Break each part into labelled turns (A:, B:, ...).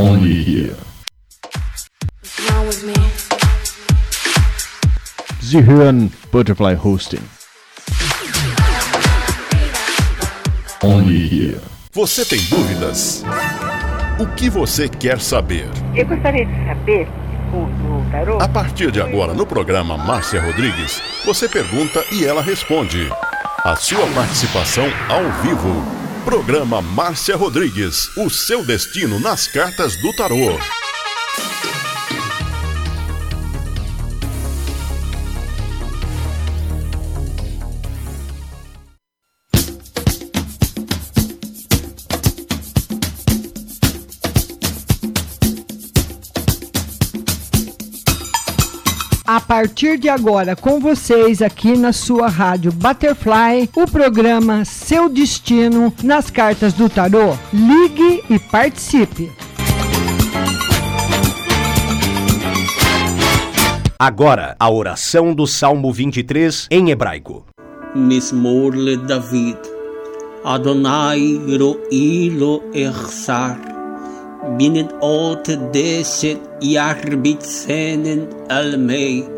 A: Only here. Sie hören Butterfly Hosting. Only here.
B: Você tem dúvidas? O que você quer saber?
C: Eu gostaria de saber, o, o tarô,
B: A partir de agora, no programa Márcia Rodrigues, você pergunta e ela responde. A sua participação ao vivo. Programa Márcia Rodrigues. O seu destino nas cartas do tarô.
D: partir de agora com vocês aqui na sua rádio Butterfly, o programa Seu Destino nas Cartas do Tarô. Ligue e participe.
E: Agora, a oração do Salmo 23 em hebraico.
F: Mismor le David. Adonai ro ilo echsar. Binen ot deset yarbitzenen almei.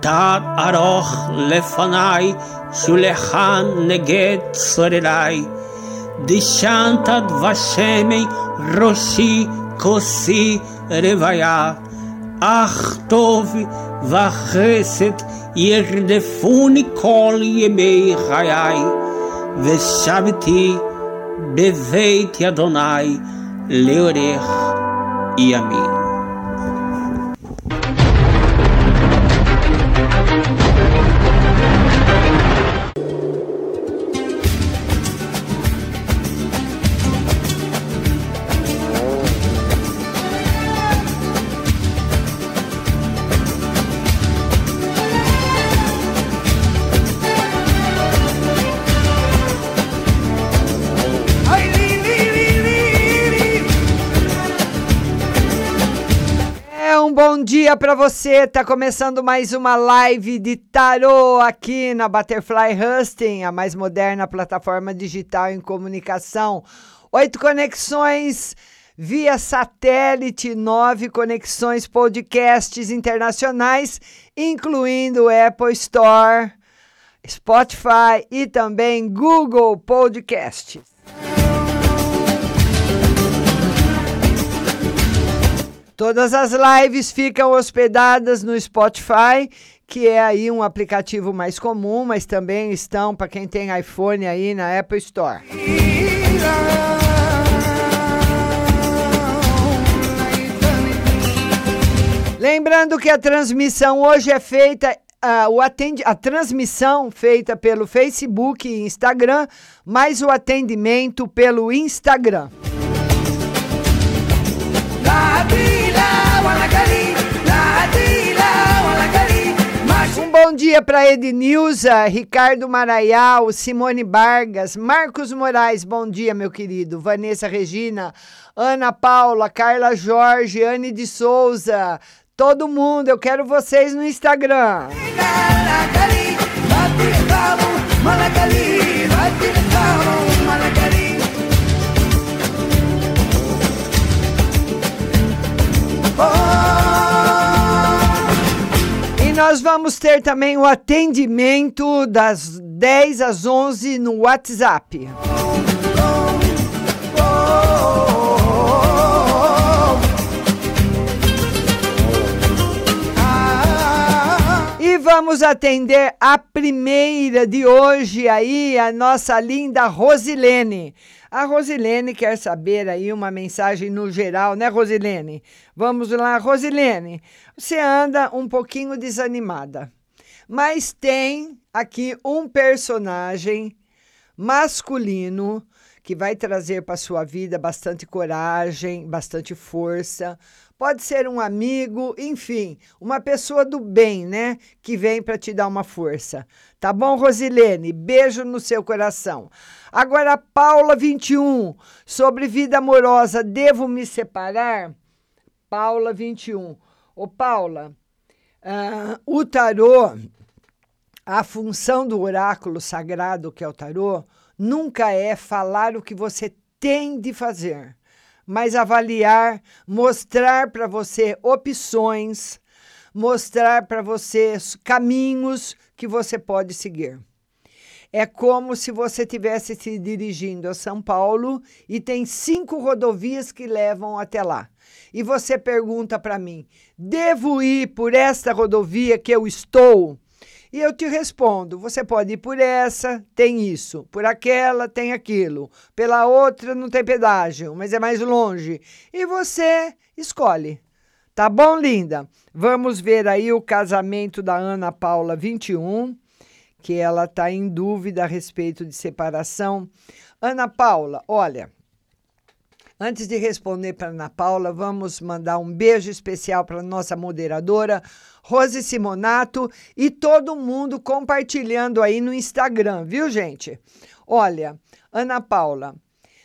F: תת ארוך לפניי, שולחן נגד צורריי. דשנת דבשמי ראשי כוסי רוויה. אך טוב וחסד ירדפוני כל ימי חיי, ושבתי בבית אדוני לאורך ימים.
D: Para você. Tá começando mais uma live de tarô aqui na Butterfly Husting, a mais moderna plataforma digital em comunicação. Oito conexões via satélite, nove conexões podcasts internacionais, incluindo Apple Store, Spotify e também Google Podcasts. Todas as lives ficam hospedadas no Spotify, que é aí um aplicativo mais comum, mas também estão para quem tem iPhone aí na Apple Store. Lembrando que a transmissão hoje é feita ah, o atende, a transmissão feita pelo Facebook e Instagram, mais o atendimento pelo Instagram. Dia para Ednilza, Ricardo Maraial, Simone Vargas, Marcos Moraes, bom dia, meu querido. Vanessa Regina, Ana Paula, Carla Jorge, Anne de Souza, todo mundo, eu quero vocês no Instagram. E nós vamos ter também o atendimento das 10 às 11 no WhatsApp. E vamos atender a primeira de hoje aí, a nossa linda Rosilene. A Rosilene quer saber aí uma mensagem no geral, né, Rosilene? Vamos lá, Rosilene. Você anda um pouquinho desanimada, mas tem aqui um personagem masculino que vai trazer para sua vida bastante coragem, bastante força. Pode ser um amigo, enfim, uma pessoa do bem, né? Que vem para te dar uma força. Tá bom, Rosilene? Beijo no seu coração. Agora, Paula 21, sobre vida amorosa, devo me separar? Paula 21. Ô, Paula, ah, o tarô, a função do oráculo sagrado, que é o tarô, nunca é falar o que você tem de fazer, mas avaliar, mostrar para você opções, mostrar para você caminhos que você pode seguir. É como se você estivesse se dirigindo a São Paulo e tem cinco rodovias que levam até lá. E você pergunta para mim: devo ir por esta rodovia que eu estou? E eu te respondo: você pode ir por essa, tem isso, por aquela, tem aquilo, pela outra, não tem pedágio, mas é mais longe. E você escolhe. Tá bom, linda? Vamos ver aí o casamento da Ana Paula 21 que ela está em dúvida a respeito de separação. Ana Paula, olha, antes de responder para Ana Paula, vamos mandar um beijo especial para nossa moderadora, Rose Simonato, e todo mundo compartilhando aí no Instagram, viu, gente? Olha, Ana Paula,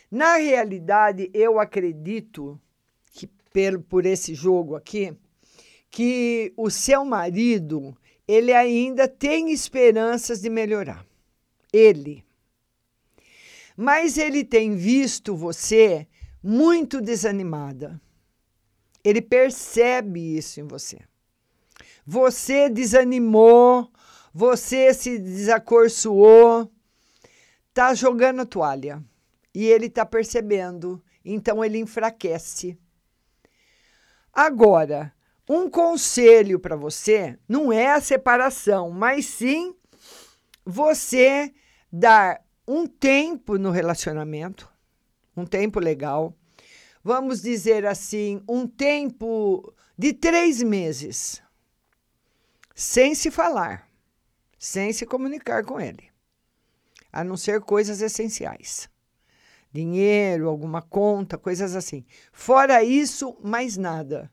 D: na realidade, eu acredito que pelo, por esse jogo aqui, que o seu marido ele ainda tem esperanças de melhorar. Ele. Mas ele tem visto você muito desanimada. Ele percebe isso em você. Você desanimou, você se desacorçoou, tá jogando a toalha. E ele tá percebendo, então ele enfraquece. Agora, um conselho para você não é a separação, mas sim você dar um tempo no relacionamento, um tempo legal. Vamos dizer assim, um tempo de três meses, sem se falar, sem se comunicar com ele, a não ser coisas essenciais. Dinheiro, alguma conta, coisas assim. Fora isso, mais nada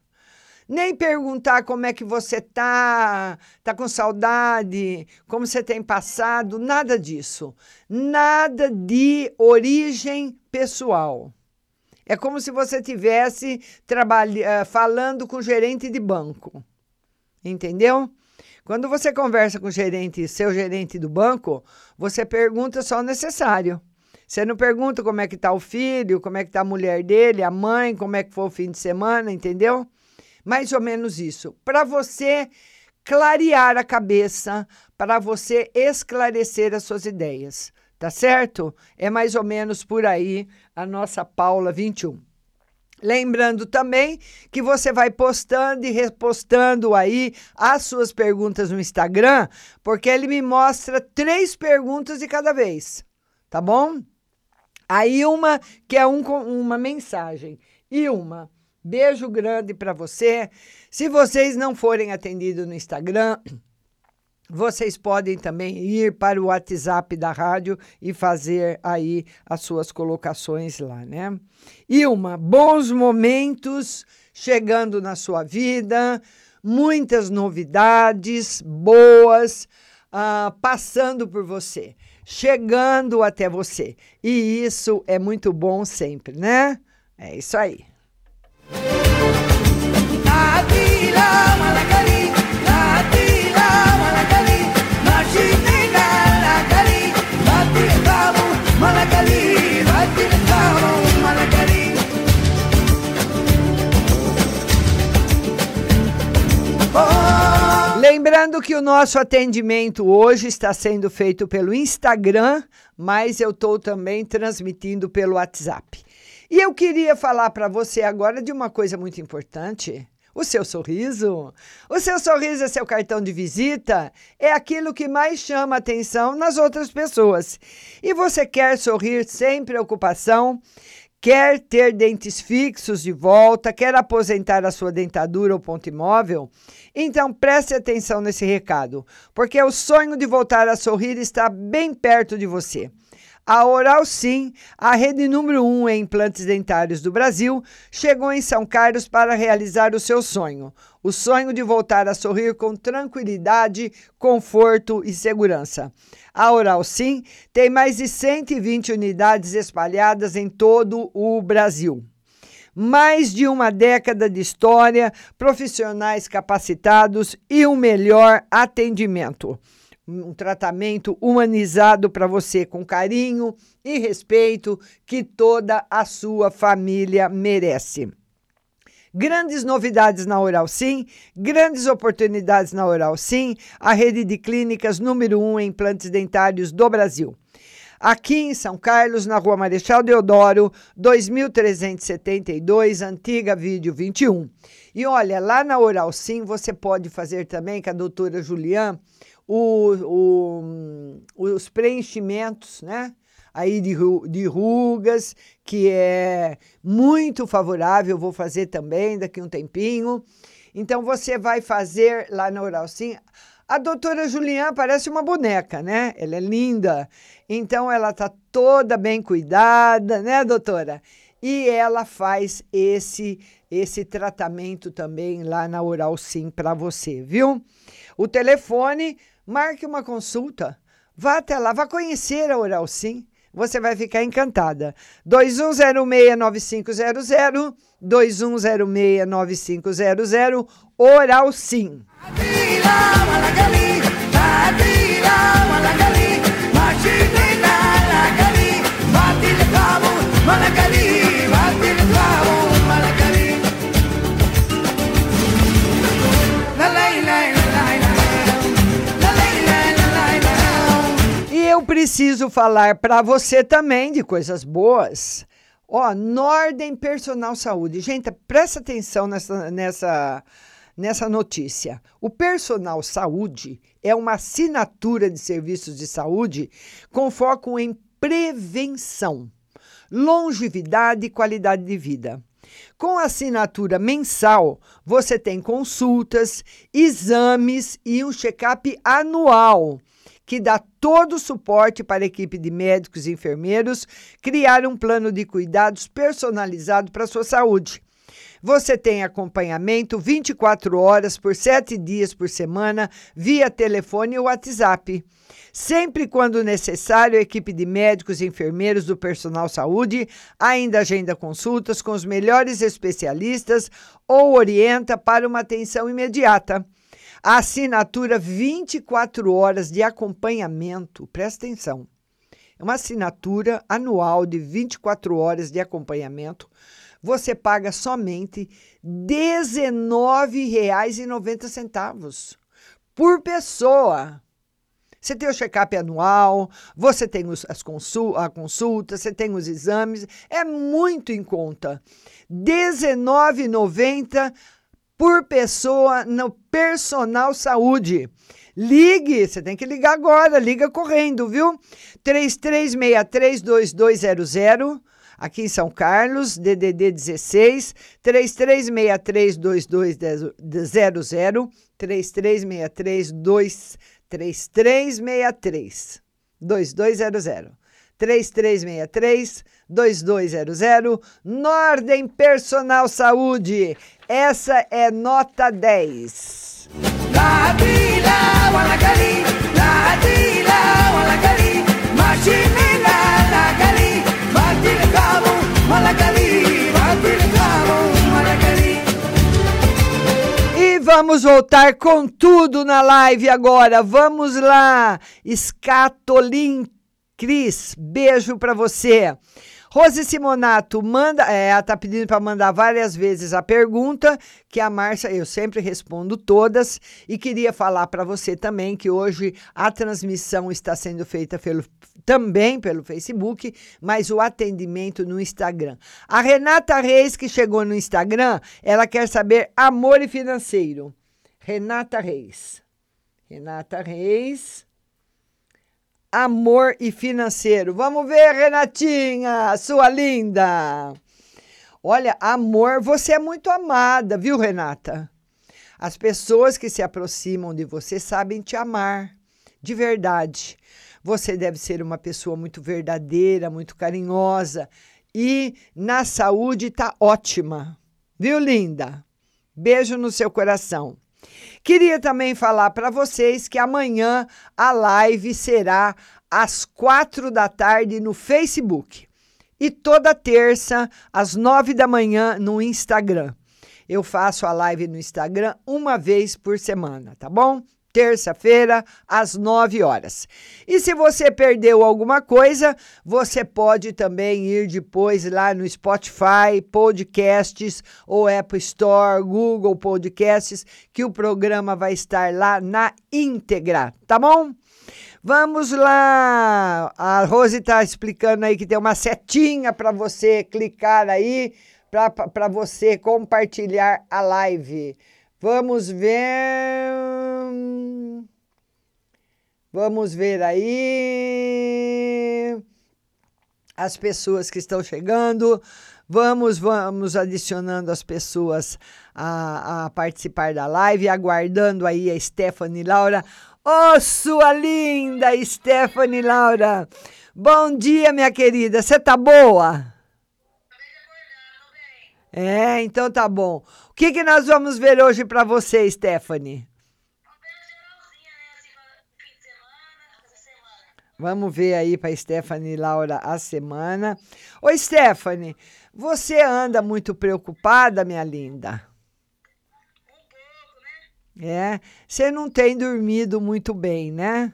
D: nem perguntar como é que você tá, tá com saudade, como você tem passado, nada disso. Nada de origem pessoal. É como se você tivesse uh, falando com gerente de banco. Entendeu? Quando você conversa com o gerente, seu gerente do banco, você pergunta só o necessário. Você não pergunta como é que está o filho, como é que está a mulher dele, a mãe, como é que foi o fim de semana, entendeu? Mais ou menos isso. Para você clarear a cabeça, para você esclarecer as suas ideias. Tá certo? É mais ou menos por aí a nossa Paula 21. Lembrando também que você vai postando e repostando aí as suas perguntas no Instagram, porque ele me mostra três perguntas de cada vez, tá bom? Aí uma que é um, uma mensagem e uma Beijo grande para você. Se vocês não forem atendidos no Instagram, vocês podem também ir para o WhatsApp da rádio e fazer aí as suas colocações lá, né? Ilma, bons momentos chegando na sua vida, muitas novidades boas uh, passando por você, chegando até você. E isso é muito bom sempre, né? É isso aí. Lembrando que o nosso atendimento hoje está sendo feito pelo Instagram, mas eu estou também transmitindo pelo WhatsApp. E eu queria falar para você agora de uma coisa muito importante. O seu sorriso. O seu sorriso é seu cartão de visita, é aquilo que mais chama atenção nas outras pessoas. E você quer sorrir sem preocupação, quer ter dentes fixos de volta, quer aposentar a sua dentadura ou ponto imóvel? Então preste atenção nesse recado, porque o sonho de voltar a sorrir está bem perto de você. A Oral Sim, a rede número um em implantes dentários do Brasil, chegou em São Carlos para realizar o seu sonho. O sonho de voltar a sorrir com tranquilidade, conforto e segurança. A Oral Sim tem mais de 120 unidades espalhadas em todo o Brasil mais de uma década de história, profissionais capacitados e um melhor atendimento. Um tratamento humanizado para você com carinho e respeito que toda a sua família merece. Grandes novidades na Oral Sim, grandes oportunidades na Oral Sim, a rede de clínicas número um em implantes dentários do Brasil aqui em São Carlos, na rua Marechal Deodoro, 2372, antiga vídeo 21. E olha, lá na Oral Sim você pode fazer também com a doutora Julian o, o, os preenchimentos, né? Aí de, de rugas, que é muito favorável, vou fazer também daqui um tempinho. Então você vai fazer lá na Oral Sim a doutora Juliana parece uma boneca, né? Ela é linda. Então ela está toda bem cuidada, né, doutora? E ela faz esse esse tratamento também lá na Oral Sim para você, viu? O telefone, marque uma consulta. Vá até lá, vá conhecer a Oral Sim. Você vai ficar encantada. 2106-9500, 2106-9500, Oral Sim. E eu preciso falar para você também de coisas boas. Ó, Nordem Personal Saúde. Gente, presta atenção nessa, nessa nessa notícia. O personal saúde é uma assinatura de serviços de saúde com foco em prevenção, longevidade e qualidade de vida. Com assinatura mensal, você tem consultas, exames e um check-up anual que dá todo o suporte para a equipe de médicos e enfermeiros criar um plano de cuidados personalizado para a sua saúde. Você tem acompanhamento 24 horas por 7 dias por semana via telefone ou WhatsApp. Sempre quando necessário, a equipe de médicos e enfermeiros do personal saúde ainda agenda consultas com os melhores especialistas ou orienta para uma atenção imediata. A assinatura 24 horas de acompanhamento, presta atenção. É uma assinatura anual de 24 horas de acompanhamento você paga somente R$ 19,90 por pessoa. Você tem o check-up anual, você tem os, as consul, a consulta, você tem os exames, é muito em conta. R$ 19,90 por pessoa no personal saúde. Ligue, você tem que ligar agora, liga correndo, viu? 3363 2200 aqui em São Carlos, DDD 16 3363 2200 3363 3363 2200 3363 2200 Nordem Personal Saúde. Essa é nota 10. La, la, E vamos voltar com tudo na live agora. Vamos lá. Scatolin Cris, beijo para você. Rose Simonato manda, é, ela tá pedindo para mandar várias vezes a pergunta, que a Márcia, eu sempre respondo todas, e queria falar para você também que hoje a transmissão está sendo feita pelo, também pelo Facebook, mas o atendimento no Instagram. A Renata Reis, que chegou no Instagram, ela quer saber amor e financeiro. Renata Reis. Renata Reis amor e financeiro. Vamos ver, Renatinha, sua linda. Olha, amor, você é muito amada, viu, Renata? As pessoas que se aproximam de você sabem te amar, de verdade. Você deve ser uma pessoa muito verdadeira, muito carinhosa e na saúde tá ótima. Viu, linda? Beijo no seu coração. Queria também falar para vocês que amanhã a live será às quatro da tarde no Facebook e toda terça às nove da manhã no Instagram. Eu faço a live no Instagram uma vez por semana, tá bom? Terça-feira, às 9 horas. E se você perdeu alguma coisa, você pode também ir depois lá no Spotify, Podcasts ou Apple Store, Google Podcasts, que o programa vai estar lá na íntegra, tá bom? Vamos lá! A Rose está explicando aí que tem uma setinha para você clicar aí, para você compartilhar a live. Vamos ver. Vamos ver aí as pessoas que estão chegando. Vamos, vamos adicionando as pessoas a, a participar da live, aguardando aí a Stephanie Laura. Ô, oh, sua linda Stephanie Laura! Bom dia, minha querida. Você tá boa? É, então tá bom. O que, que nós vamos ver hoje para você, Stephanie? Vamos ver aí para Stephanie Laura a semana. Oi, Stephanie, você anda muito preocupada, minha linda? É, você não tem dormido muito bem, né?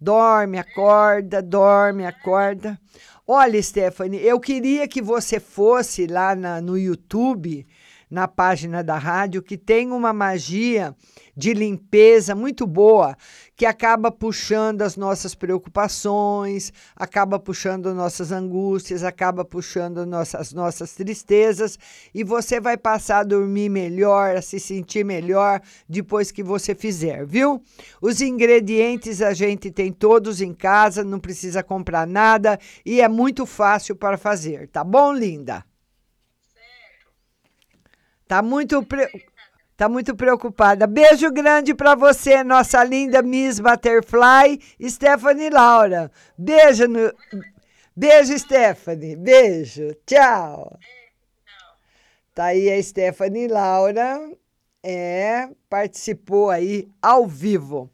D: Dorme, acorda, dorme, acorda. Olha, Stephanie, eu queria que você fosse lá na, no YouTube, na página da rádio, que tem uma magia de limpeza muito boa, que acaba puxando as nossas preocupações, acaba puxando nossas angústias, acaba puxando nossas, nossas tristezas, e você vai passar a dormir melhor, a se sentir melhor depois que você fizer, viu? Os ingredientes a gente tem todos em casa, não precisa comprar nada e é muito fácil para fazer, tá bom, linda? Tá muito pre... Tá muito preocupada. Beijo grande para você, nossa linda Miss Butterfly, Stephanie Laura. Beijo no Beijo, Stephanie. Beijo. Tchau. Tá aí a Stephanie Laura. É, participou aí ao vivo.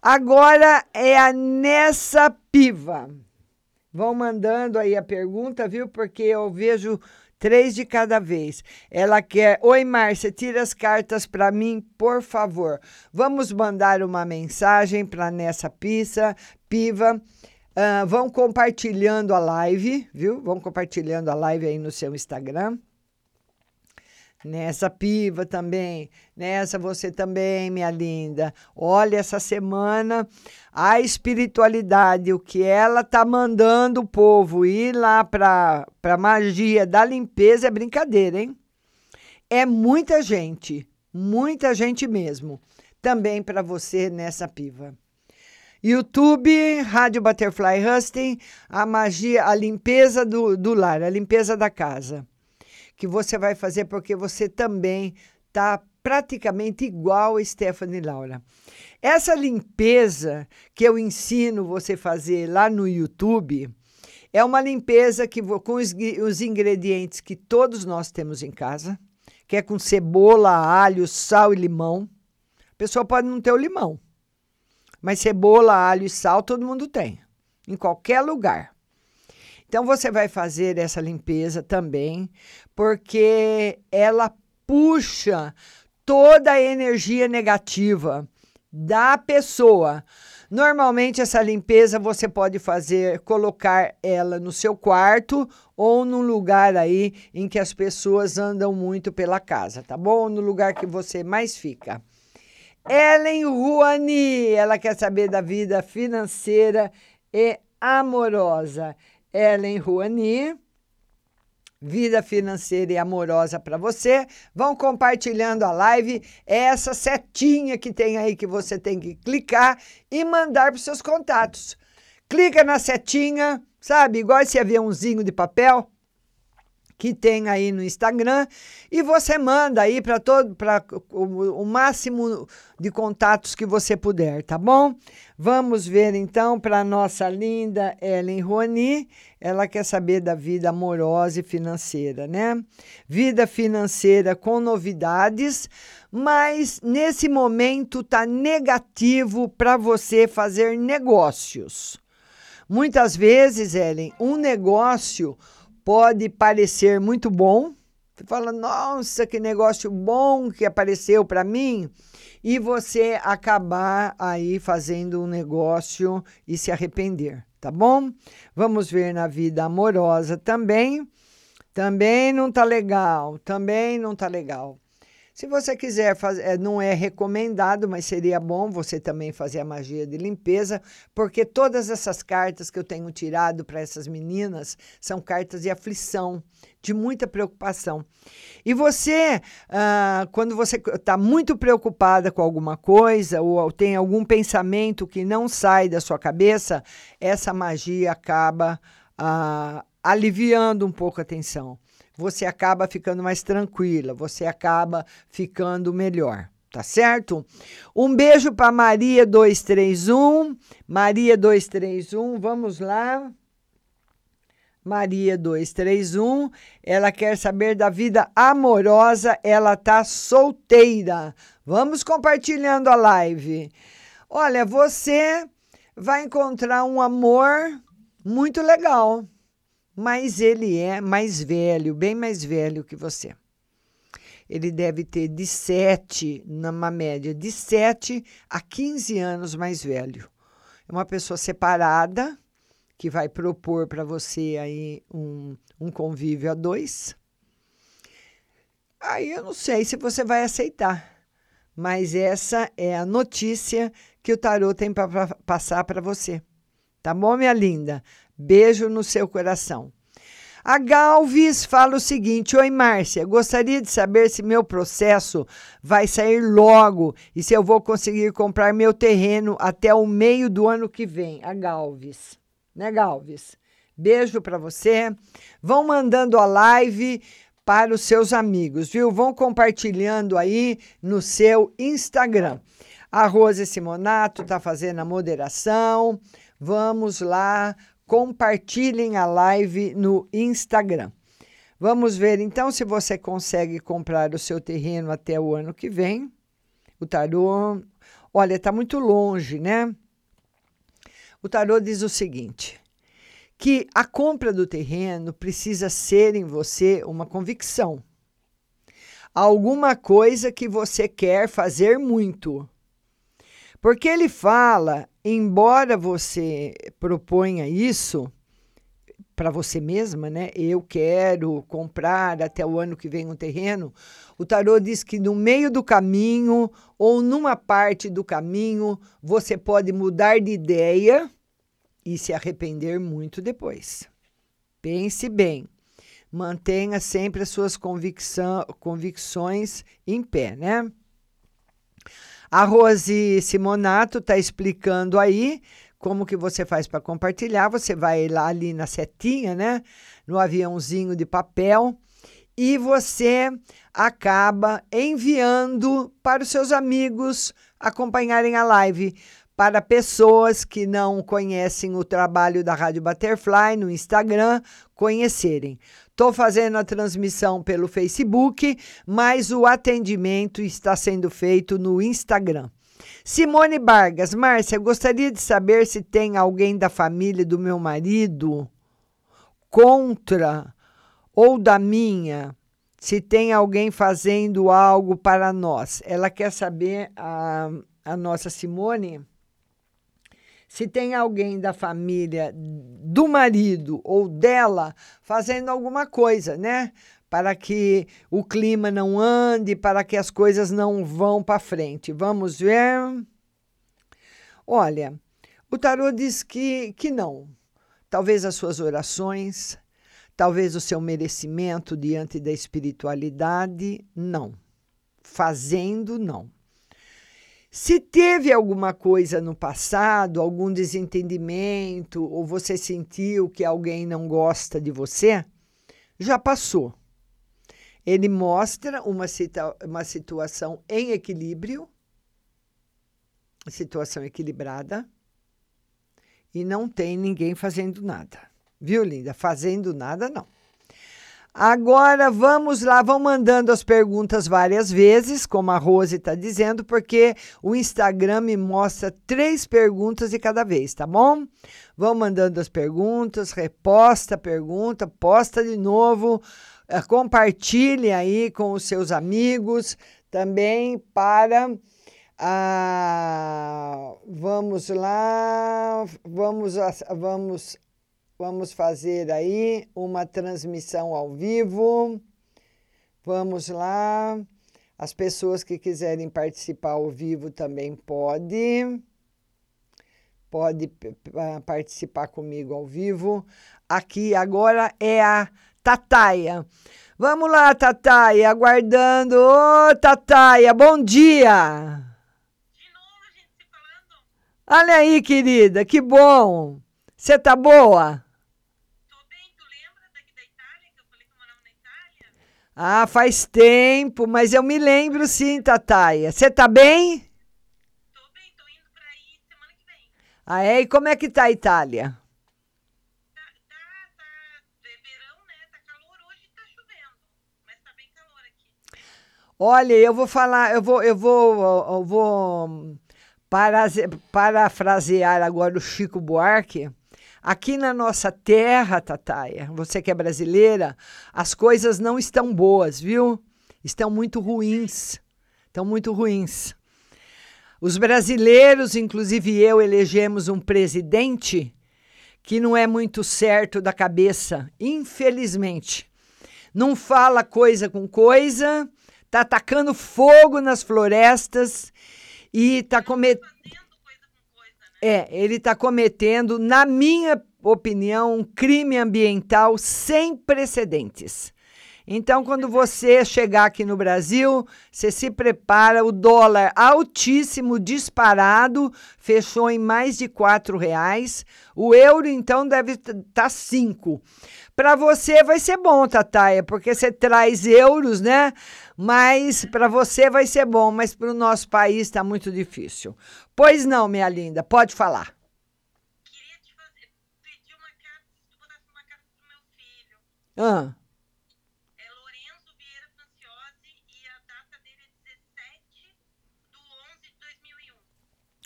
D: Agora é a Nessa Piva. Vão mandando aí a pergunta, viu? Porque eu vejo Três de cada vez. Ela quer. Oi, Márcia, tira as cartas para mim, por favor. Vamos mandar uma mensagem para nessa pista, piva. Uh, vão compartilhando a live, viu? Vão compartilhando a live aí no seu Instagram. Nessa piva também, nessa você também, minha linda. Olha essa semana a espiritualidade, o que ela tá mandando o povo ir lá para para magia da limpeza é brincadeira, hein? É muita gente, muita gente mesmo. Também para você nessa piva. YouTube, Rádio Butterfly Husting, a magia, a limpeza do, do lar, a limpeza da casa que você vai fazer porque você também está praticamente igual a Stephanie Laura. Essa limpeza que eu ensino você fazer lá no YouTube é uma limpeza que com os, os ingredientes que todos nós temos em casa, que é com cebola, alho, sal e limão. A pessoa pode não ter o limão, mas cebola, alho e sal todo mundo tem, em qualquer lugar. Então você vai fazer essa limpeza também, porque ela puxa toda a energia negativa da pessoa. Normalmente essa limpeza você pode fazer, colocar ela no seu quarto ou num lugar aí em que as pessoas andam muito pela casa, tá bom? No lugar que você mais fica. Ellen Ruani, ela quer saber da vida financeira e amorosa. Ellen Rouani. Vida financeira e amorosa para você. Vão compartilhando a live. É essa setinha que tem aí que você tem que clicar e mandar para seus contatos. Clica na setinha, sabe? Igual esse aviãozinho de papel que tem aí no Instagram e você manda aí para todo para o, o, máximo de contatos que você puder, tá bom? Vamos ver então para nossa linda Ellen Roni, ela quer saber da vida amorosa e financeira, né? Vida financeira com novidades, mas nesse momento tá negativo para você fazer negócios. Muitas vezes, Ellen, um negócio pode parecer muito bom. Você fala, nossa, que negócio bom que apareceu para mim. E você acabar aí fazendo um negócio e se arrepender, tá bom? Vamos ver na vida amorosa também. Também não tá legal, também não tá legal. Se você quiser fazer, não é recomendado, mas seria bom você também fazer a magia de limpeza, porque todas essas cartas que eu tenho tirado para essas meninas são cartas de aflição, de muita preocupação. E você, ah, quando você está muito preocupada com alguma coisa ou tem algum pensamento que não sai da sua cabeça, essa magia acaba ah, aliviando um pouco a tensão você acaba ficando mais tranquila, você acaba ficando melhor. Tá certo? Um beijo para Maria 231. Maria 231, vamos lá. Maria 231, ela quer saber da vida amorosa, ela tá solteira. Vamos compartilhando a live. Olha, você vai encontrar um amor muito legal mas ele é mais velho, bem mais velho que você. Ele deve ter de 7, numa média de 7 a 15 anos mais velho. É uma pessoa separada que vai propor para você aí um, um convívio a dois. Aí eu não sei se você vai aceitar, mas essa é a notícia que o tarô tem para passar para você. Tá bom, minha linda? Beijo no seu coração. A Galves fala o seguinte: Oi, Márcia, gostaria de saber se meu processo vai sair logo e se eu vou conseguir comprar meu terreno até o meio do ano que vem. A Galves, né, Galves? Beijo para você. Vão mandando a live para os seus amigos, viu? Vão compartilhando aí no seu Instagram. A Rose Simonato está fazendo a moderação. Vamos lá compartilhem a live no Instagram. Vamos ver então se você consegue comprar o seu terreno até o ano que vem. O tarô, olha, está muito longe, né? O tarô diz o seguinte: que a compra do terreno precisa ser em você uma convicção. Alguma coisa que você quer fazer muito. Porque ele fala embora você proponha isso para você mesma, né? Eu quero comprar até o ano que vem um terreno. O tarô diz que no meio do caminho ou numa parte do caminho você pode mudar de ideia e se arrepender muito depois. Pense bem. Mantenha sempre as suas convicção, convicções em pé, né? A Rose Simonato está explicando aí como que você faz para compartilhar. Você vai lá ali na setinha, né? No aviãozinho de papel e você acaba enviando para os seus amigos acompanharem a live. Para pessoas que não conhecem o trabalho da Rádio Butterfly no Instagram, conhecerem. Estou fazendo a transmissão pelo Facebook, mas o atendimento está sendo feito no Instagram. Simone Vargas, Márcia, gostaria de saber se tem alguém da família do meu marido contra ou da minha, se tem alguém fazendo algo para nós. Ela quer saber, a, a nossa Simone se tem alguém da família do marido ou dela fazendo alguma coisa, né? Para que o clima não ande, para que as coisas não vão para frente. Vamos ver. Olha, o tarô diz que, que não. Talvez as suas orações, talvez o seu merecimento diante da espiritualidade, não. Fazendo, não. Se teve alguma coisa no passado, algum desentendimento, ou você sentiu que alguém não gosta de você, já passou. Ele mostra uma, situa uma situação em equilíbrio, situação equilibrada, e não tem ninguém fazendo nada. Viu, linda? Fazendo nada, não. Agora vamos lá, vão mandando as perguntas várias vezes, como a Rose está dizendo, porque o Instagram me mostra três perguntas de cada vez, tá bom? Vão mandando as perguntas, reposta a pergunta, posta de novo, eh, compartilhe aí com os seus amigos também para. Ah, vamos lá, vamos, vamos Vamos fazer aí uma transmissão ao vivo. Vamos lá. As pessoas que quiserem participar ao vivo também pode. Pode participar comigo ao vivo. Aqui agora é a Tataia. Vamos lá, Tataia, aguardando. Ô, Tataia, bom dia! De novo a gente se falando. Olha aí, querida, que bom! Você tá boa? Ah, faz tempo, mas eu me lembro sim, Tataia. Você tá bem? Tô bem, tô indo pra aí semana que vem. Ah, é? E como é que tá a Itália? Tá, tá, tá. É verão, né? Tá calor hoje, tá chovendo. Mas tá bem calor aqui. Olha, eu vou falar, eu vou, eu vou, eu vou parafrasear agora o Chico Buarque Aqui na nossa terra, Tataia, você que é brasileira, as coisas não estão boas, viu? Estão muito ruins. Estão muito ruins. Os brasileiros, inclusive eu, elegemos um presidente que não é muito certo da cabeça, infelizmente. Não fala coisa com coisa, tá atacando fogo nas florestas e tá cometendo é, ele está cometendo, na minha opinião, um crime ambiental sem precedentes. Então, quando você chegar aqui no Brasil, você se prepara, o dólar altíssimo, disparado, fechou em mais de quatro reais. O euro, então, deve estar tá cinco. Para você vai ser bom, Tataia, porque você traz euros, né? Mas para você vai ser bom, mas para o nosso país está muito difícil. Pois não, minha linda, pode falar. Queria te fazer, pedir uma carta, se tu botasse uma carta pro meu filho. Ah. É Lourenço Vieira Franciose e a data dele é 17 do 11 de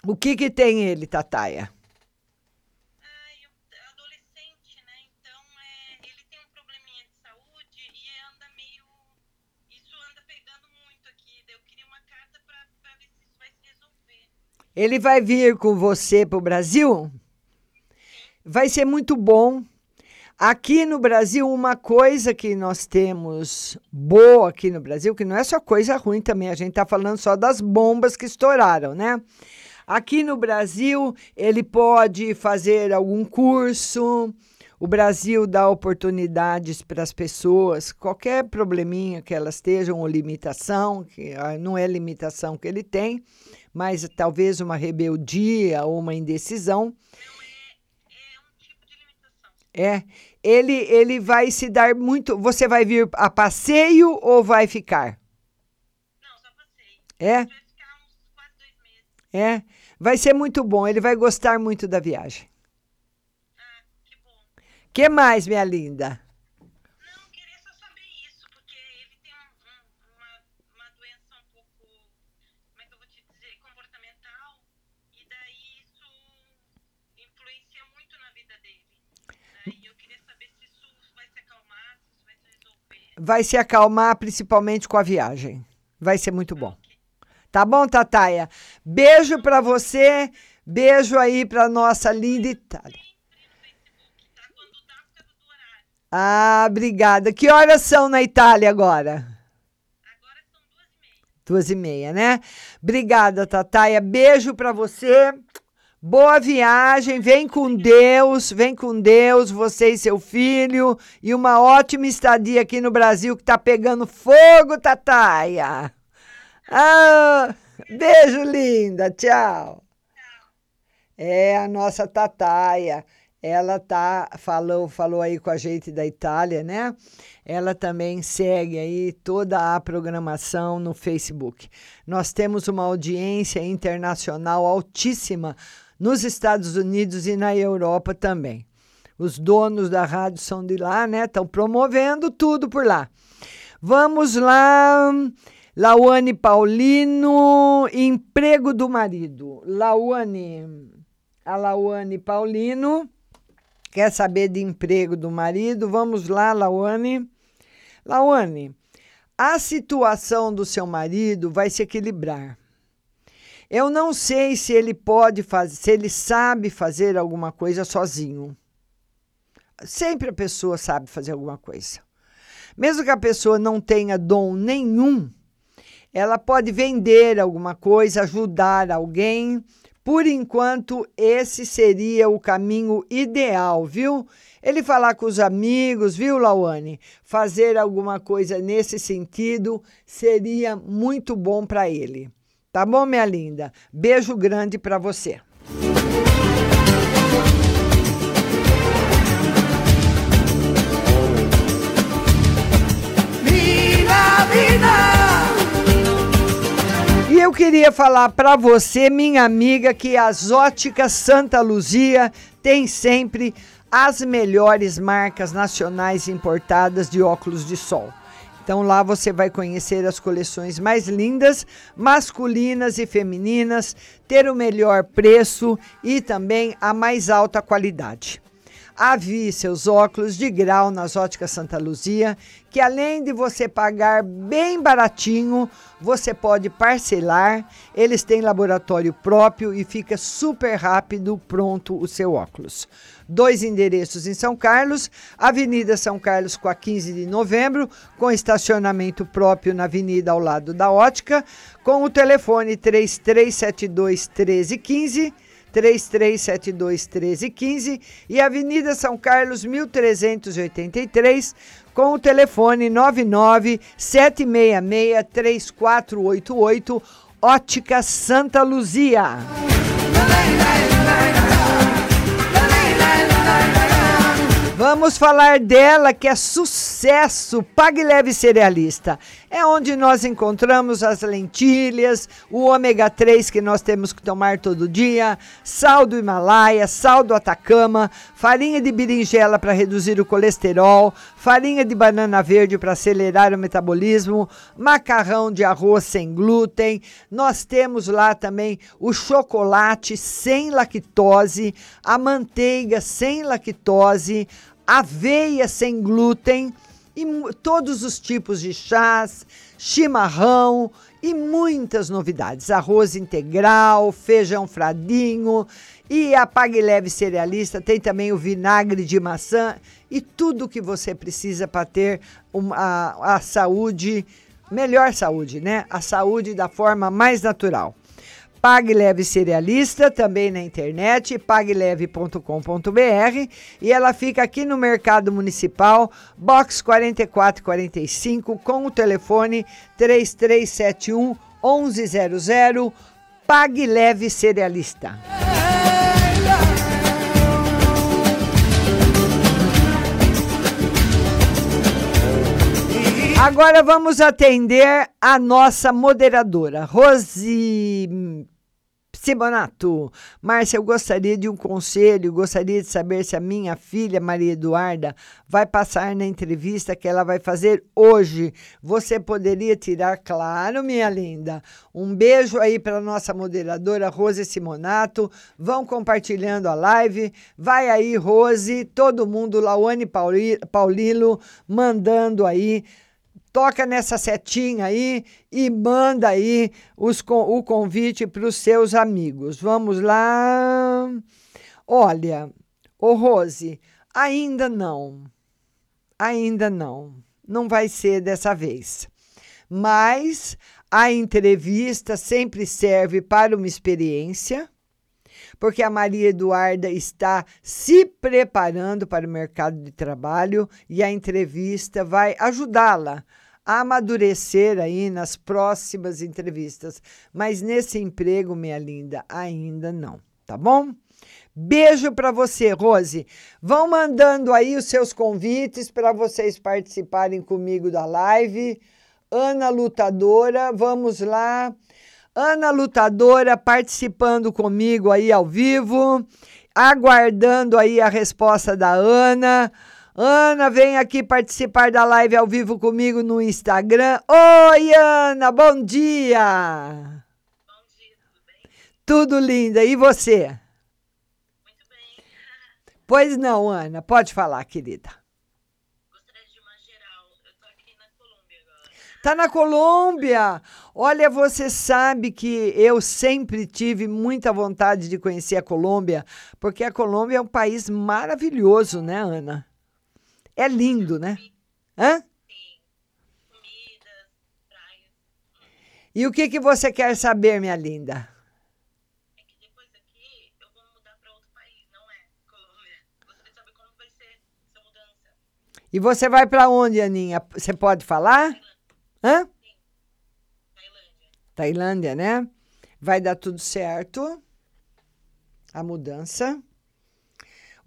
D: 2001. O que que tem ele, Tataia? Ele vai vir com você para o Brasil? Vai ser muito bom. Aqui no Brasil, uma coisa que nós temos boa aqui no Brasil, que não é só coisa ruim também, a gente está falando só das bombas que estouraram, né? Aqui no Brasil, ele pode fazer algum curso, o Brasil dá oportunidades para as pessoas, qualquer probleminha que elas estejam, ou limitação, que ah, não é limitação que ele tem, mas talvez uma rebeldia ou uma indecisão. É, ele, ele vai se dar muito. Você vai vir a passeio ou vai ficar? Não, só passeio. É? Vai ficar uns quase dois meses. É, vai ser muito bom. Ele vai gostar muito da viagem. Ah, que bom. que mais, minha linda? Vai se acalmar principalmente com a viagem. Vai ser muito bom. Tá bom, Tataia? Beijo para você, beijo aí para nossa linda Itália. Ah, obrigada. Que horas são na Itália agora? Agora são duas e meia. Duas e meia, né? Obrigada, Tataia. Beijo para você. Boa viagem, vem com Deus, vem com Deus, você e seu filho, e uma ótima estadia aqui no Brasil que tá pegando fogo, Tataia. Ah, beijo linda, tchau. É a nossa Tataia. ela tá falou falou aí com a gente da Itália, né? Ela também segue aí toda a programação no Facebook. Nós temos uma audiência internacional altíssima nos Estados Unidos e na Europa também. Os donos da rádio são de lá, né? Estão promovendo tudo por lá. Vamos lá. Lauane Paulino, emprego do marido. Lauane, a Lauane Paulino quer saber de emprego do marido. Vamos lá, Lauane. Lauane, a situação do seu marido vai se equilibrar. Eu não sei se ele pode fazer, se ele sabe fazer alguma coisa sozinho. Sempre a pessoa sabe fazer alguma coisa. Mesmo que a pessoa não tenha dom nenhum, ela pode vender alguma coisa, ajudar alguém. Por enquanto, esse seria o caminho ideal, viu? Ele falar com os amigos, viu, Lawane? Fazer alguma coisa nesse sentido seria muito bom para ele. Tá bom, minha linda? Beijo grande para você. E eu queria falar para você, minha amiga, que as óticas Santa Luzia tem sempre as melhores marcas nacionais importadas de óculos de sol. Então lá você vai conhecer as coleções mais lindas, masculinas e femininas, ter o melhor preço e também a mais alta qualidade. Avie seus óculos de grau nas óticas Santa Luzia, que além de você pagar bem baratinho, você pode parcelar. Eles têm laboratório próprio e fica super rápido pronto o seu óculos. Dois endereços em São Carlos, Avenida São Carlos com a 15 de novembro, com estacionamento próprio na avenida ao lado da ótica, com o telefone 3372 1315 3372 1315 e Avenida São Carlos 1383 com o telefone 99 766 3488 Ótica Santa Luzia. Vamos falar dela que é sucesso, Pague Leve Cerealista. É onde nós encontramos as lentilhas, o ômega 3 que nós temos que tomar todo dia, sal do Himalaia, sal do Atacama, farinha de berinjela para reduzir o colesterol, farinha de banana verde para acelerar o metabolismo, macarrão de arroz sem glúten. Nós temos lá também o chocolate sem lactose, a manteiga sem lactose, aveia sem glúten e todos os tipos de chás, chimarrão e muitas novidades. Arroz integral, feijão fradinho e a Pague Leve Cerealista tem também o vinagre de maçã e tudo o que você precisa para ter uma, a, a saúde, melhor saúde, né? A saúde da forma mais natural. Pague Leve Cerealista, também na internet, pagleve.com.br. E ela fica aqui no Mercado Municipal, box 4445, com o telefone 3371 1100. Pague Leve Cerealista. Agora vamos atender a nossa moderadora, Rose Simonato. Márcia, eu gostaria de um conselho, gostaria de saber se a minha filha, Maria Eduarda, vai passar na entrevista que ela vai fazer hoje. Você poderia tirar, claro, minha linda. Um beijo aí para nossa moderadora, Rose Simonato. Vão compartilhando a live. Vai aí, Rose, todo mundo, Lawane Paulilo, mandando aí toca nessa setinha aí e manda aí os, o convite para os seus amigos. Vamos lá. Olha, ô Rose, ainda não. Ainda não. Não vai ser dessa vez. Mas a entrevista sempre serve para uma experiência porque a Maria Eduarda está se preparando para o mercado de trabalho e a entrevista vai ajudá-la amadurecer aí nas próximas entrevistas. Mas nesse emprego, minha linda, ainda não, tá bom? Beijo para você, Rose. Vão mandando aí os seus convites para vocês participarem comigo da live. Ana Lutadora, vamos lá. Ana Lutadora participando comigo aí ao vivo, aguardando aí a resposta da Ana. Ana, vem aqui participar da live ao vivo comigo no Instagram. Oi, Ana, bom dia. Bom dia, tudo bem? Tudo linda. E você? Muito bem. Pois não, Ana, pode falar, querida. Tá na Colômbia. Olha, você sabe que eu sempre tive muita vontade de conhecer a Colômbia, porque a Colômbia é um país maravilhoso, né, Ana? É lindo, né? Hã? Sim. Comidas, praias. E o que que você quer saber, minha linda? É que depois daqui eu vou mudar para outro país, não é Colômbia. Gostaria de saber como vai ser essa mudança. E você vai para onde, Aninha? Você pode falar? Hã? Sim. Tailândia. Tailândia, né? Vai dar tudo certo. A mudança.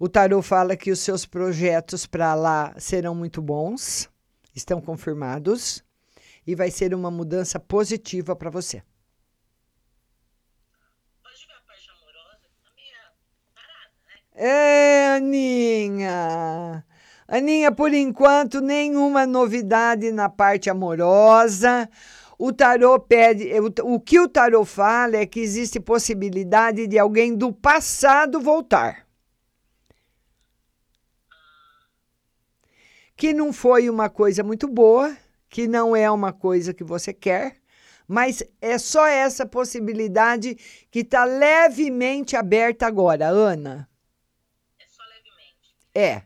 D: O tarô fala que os seus projetos para lá serão muito bons, estão confirmados, e vai ser uma mudança positiva para você. Pode ver a parte amorosa, meio parada, né? É, Aninha. Aninha, por enquanto, nenhuma novidade na parte amorosa. O tarô pede. O, o que o tarô fala é que existe possibilidade de alguém do passado voltar. Que não foi uma coisa muito boa, que não é uma coisa que você quer, mas é só essa possibilidade que está levemente aberta agora, Ana. É só levemente. É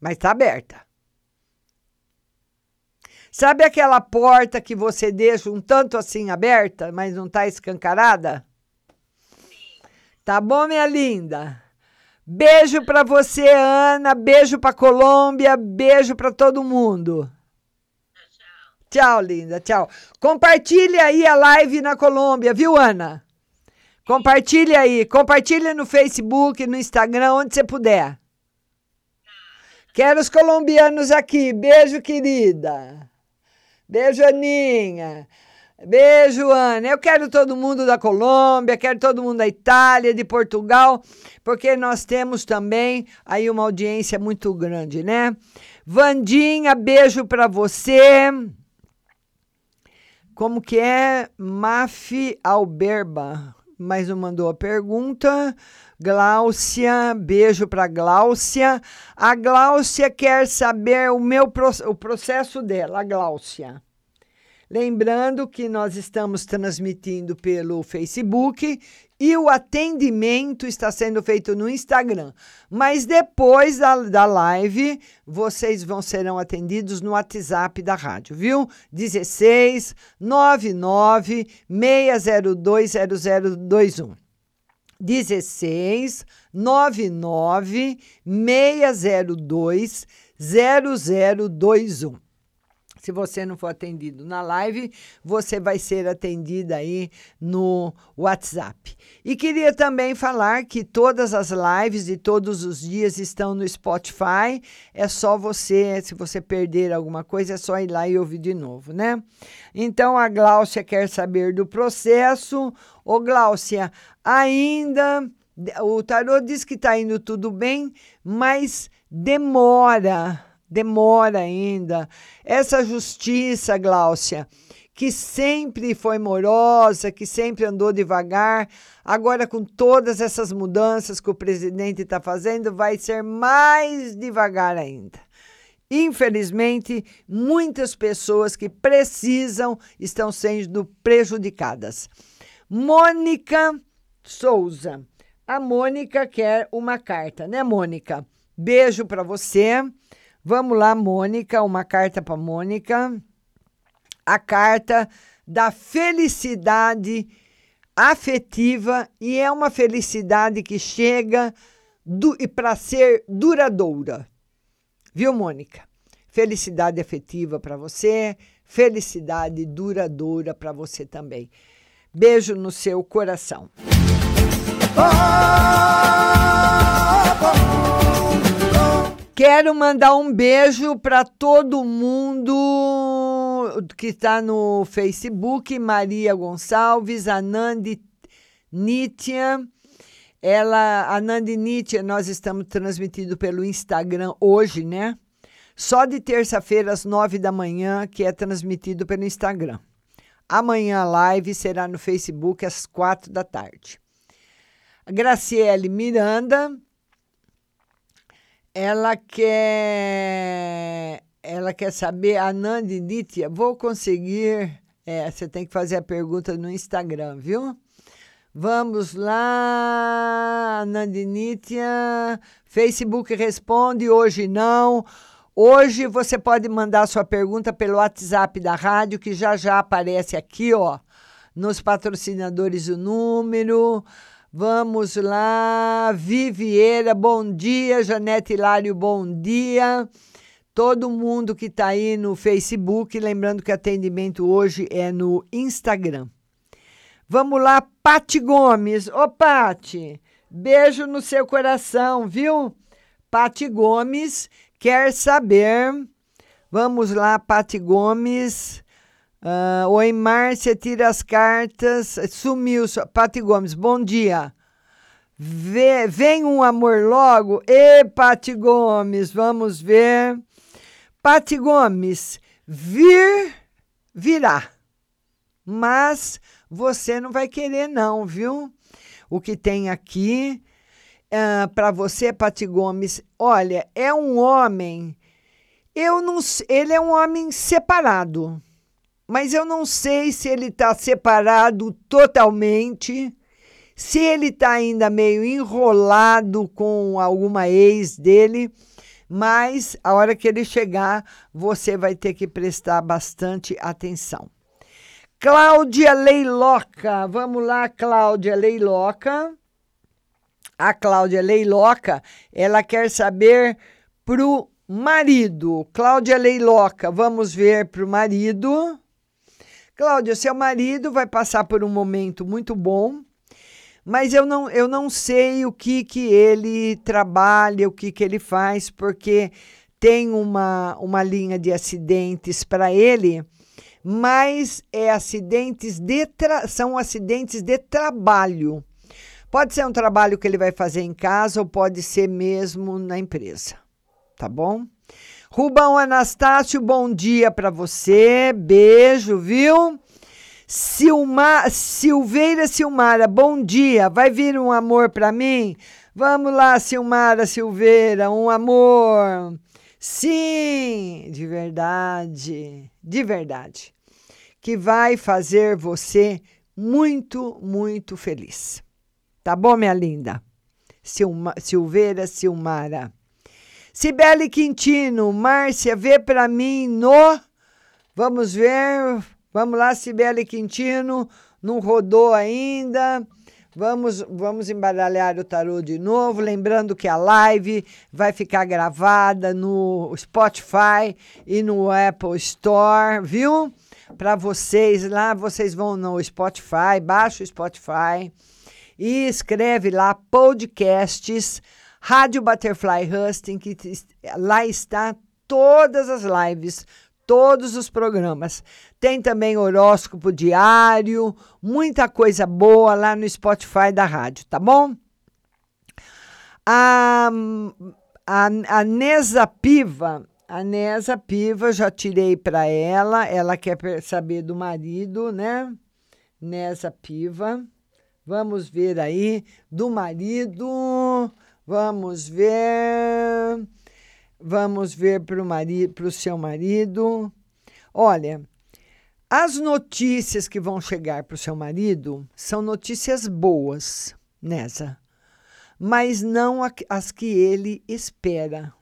D: mas está aberta. Sabe aquela porta que você deixa um tanto assim aberta, mas não está escancarada? Tá bom, minha linda? Beijo para você, Ana. Beijo para Colômbia. Beijo para todo mundo. Tchau. Linda. Tchau. Compartilhe aí a live na Colômbia, viu, Ana? Compartilhe aí. Compartilhe no Facebook, no Instagram, onde você puder. Quero os colombianos aqui. Beijo, querida. Beijo, Aninha. Beijo, Ana. Eu quero todo mundo da Colômbia, quero todo mundo da Itália, de Portugal, porque nós temos também aí uma audiência muito grande, né? Vandinha, beijo para você. Como que é? Mafi Alberba. Mais um mandou a pergunta. Gláucia, beijo para Gláucia. A Gláucia quer saber o meu o processo dela, a Gláucia. Lembrando que nós estamos transmitindo pelo Facebook e o atendimento está sendo feito no Instagram. Mas depois da, da live, vocês vão serão atendidos no WhatsApp da rádio, viu? 16 99 602 0021. 16 99 602 0021. Se você não for atendido na live, você vai ser atendida aí no WhatsApp. E queria também falar que todas as lives de todos os dias estão no Spotify. É só você, se você perder alguma coisa, é só ir lá e ouvir de novo, né? Então a Gláucia quer saber do processo. Ô Gláucia, ainda o tarô diz que está indo tudo bem, mas demora demora ainda. Essa justiça, Gláucia, que sempre foi morosa, que sempre andou devagar, agora com todas essas mudanças que o presidente está fazendo, vai ser mais devagar ainda. Infelizmente, muitas pessoas que precisam estão sendo prejudicadas. Mônica Souza. A Mônica quer uma carta, né, Mônica? Beijo para você. Vamos lá, Mônica, uma carta para Mônica. A carta da felicidade afetiva e é uma felicidade que chega e para ser duradoura. Viu, Mônica? Felicidade afetiva para você, felicidade duradoura para você também. Beijo no seu coração. Oh! Quero mandar um beijo para todo mundo que está no Facebook, Maria Gonçalves, Anandi Nitya. Ela, a Nandi Nitya, nós estamos transmitindo pelo Instagram hoje, né? Só de terça-feira às nove da manhã, que é transmitido pelo Instagram. Amanhã a live será no Facebook às quatro da tarde. Graciele Miranda, ela quer, ela quer saber, a Nandi Nitya, vou conseguir, é, você tem que fazer a pergunta no Instagram, viu? Vamos lá, Nandi Nitya, Facebook responde, hoje não. Hoje você pode mandar sua pergunta pelo WhatsApp da rádio, que já já aparece aqui, ó, nos patrocinadores o número. Vamos lá, Vivieira, bom dia, Janete Hilário, bom dia. Todo mundo que está aí no Facebook, lembrando que atendimento hoje é no Instagram. Vamos lá, Pati Gomes. Ô, Pati, beijo no seu coração, viu? Pati Gomes quer saber. Vamos lá, Pati Gomes. Uh, Oi, Márcia, tira as cartas. Sumiu. Pati Gomes, bom dia. Vê, vem um amor logo. E Pati Gomes, vamos ver. Pati Gomes, vir, virá. Mas você não vai querer, não, viu? O que tem aqui uh, para você, Pati Gomes, olha, é um homem. Eu não, ele é um homem separado mas eu não sei se ele está separado totalmente, se ele está ainda meio enrolado com alguma ex dele, mas a hora que ele chegar, você vai ter que prestar bastante atenção. Cláudia Leiloca, vamos lá, Cláudia Leiloca. A Cláudia Leiloca, ela quer saber pro marido. Cláudia Leiloca, vamos ver pro marido. Cláudia, seu marido vai passar por um momento muito bom, mas eu não, eu não sei o que, que ele trabalha, o que, que ele faz, porque tem uma, uma linha de acidentes para ele, mas é acidentes de são acidentes de trabalho. Pode ser um trabalho que ele vai fazer em casa ou pode ser mesmo na empresa, tá bom? Rubão Anastácio, bom dia para você. Beijo, viu? Silma, Silveira Silmara, bom dia. Vai vir um amor para mim? Vamos lá, Silmara Silveira, um amor. Sim, de verdade, de verdade. Que vai fazer você muito, muito feliz. Tá bom, minha linda? Silma, Silveira Silmara. Cibele Quintino, Márcia, vê para mim no. Vamos ver. Vamos lá, Cibele Quintino. Não rodou ainda. Vamos, vamos embaralhar o tarô de novo. Lembrando que a live vai ficar gravada no Spotify e no Apple Store, viu? Para vocês lá, vocês vão no Spotify, baixa o Spotify e escreve lá podcasts Rádio Butterfly Husting, que lá está todas as lives, todos os programas. Tem também horóscopo diário, muita coisa boa lá no Spotify da rádio, tá bom? A, a, a Nesa Piva, a Nesa Piva, já tirei para ela, ela quer saber do marido, né? Nesa Piva. Vamos ver aí do marido. Vamos ver. Vamos ver para o seu marido. Olha, as notícias que vão chegar para o seu marido são notícias boas, nessa, mas não as que ele espera,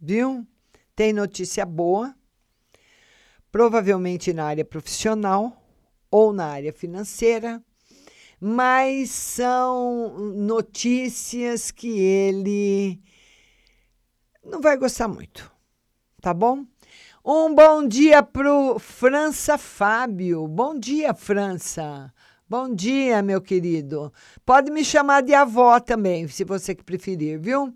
D: viu? Tem notícia boa, provavelmente na área profissional ou na área financeira mas são notícias que ele não vai gostar muito, tá bom? Um bom dia pro França Fábio. Bom dia, França. Bom dia, meu querido. Pode me chamar de avó também, se você preferir, viu?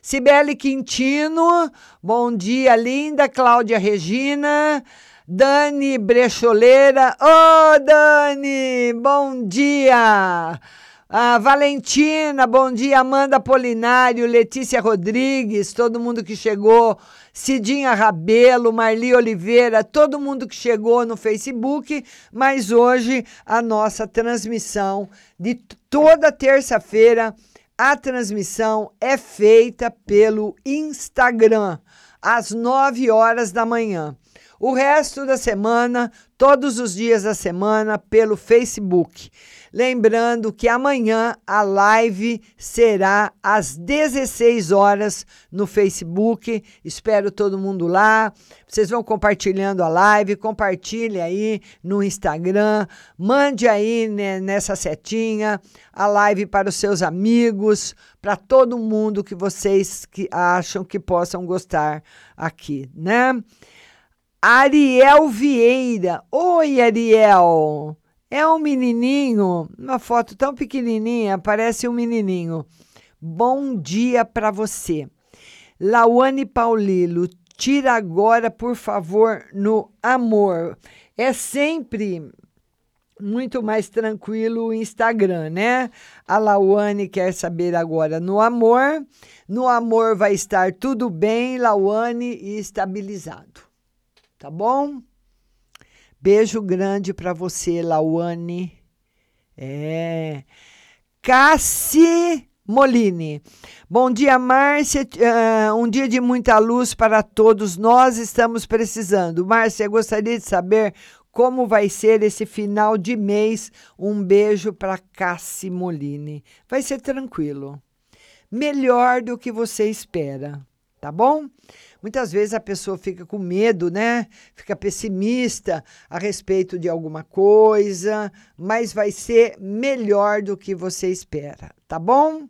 D: Cibele Quintino, bom dia, linda. Cláudia Regina. Dani Brecholeira. Ô, Dani, bom dia. Ah, Valentina, bom dia. Amanda Polinário, Letícia Rodrigues, todo mundo que chegou. Cidinha Rabelo, Marli Oliveira, todo mundo que chegou no Facebook. Mas hoje a nossa transmissão de toda terça-feira, a transmissão é feita pelo Instagram, às 9 horas da manhã. O resto da semana, todos os dias da semana, pelo Facebook. Lembrando que amanhã a live será às 16 horas no Facebook. Espero todo mundo lá. Vocês vão compartilhando a live, compartilhe aí no Instagram, mande aí né, nessa setinha a live para os seus amigos, para todo mundo que vocês que acham que possam gostar aqui, né? Ariel Vieira. Oi, Ariel. É um menininho, uma foto tão pequenininha, parece um menininho. Bom dia para você. Lauane Paulilo, tira agora, por favor, no amor. É sempre muito mais tranquilo o Instagram, né? A Lauane quer saber agora no amor. No amor vai estar tudo bem, Lauane, e estabilizado. Tá bom? Beijo grande para você, Lauane. É. Cassi Molini. Bom dia, Márcia. Uh, um dia de muita luz para todos nós estamos precisando. Márcia, gostaria de saber como vai ser esse final de mês. Um beijo para Cassi Molini. Vai ser tranquilo. Melhor do que você espera, tá bom? Muitas vezes a pessoa fica com medo, né? Fica pessimista a respeito de alguma coisa, mas vai ser melhor do que você espera, tá bom?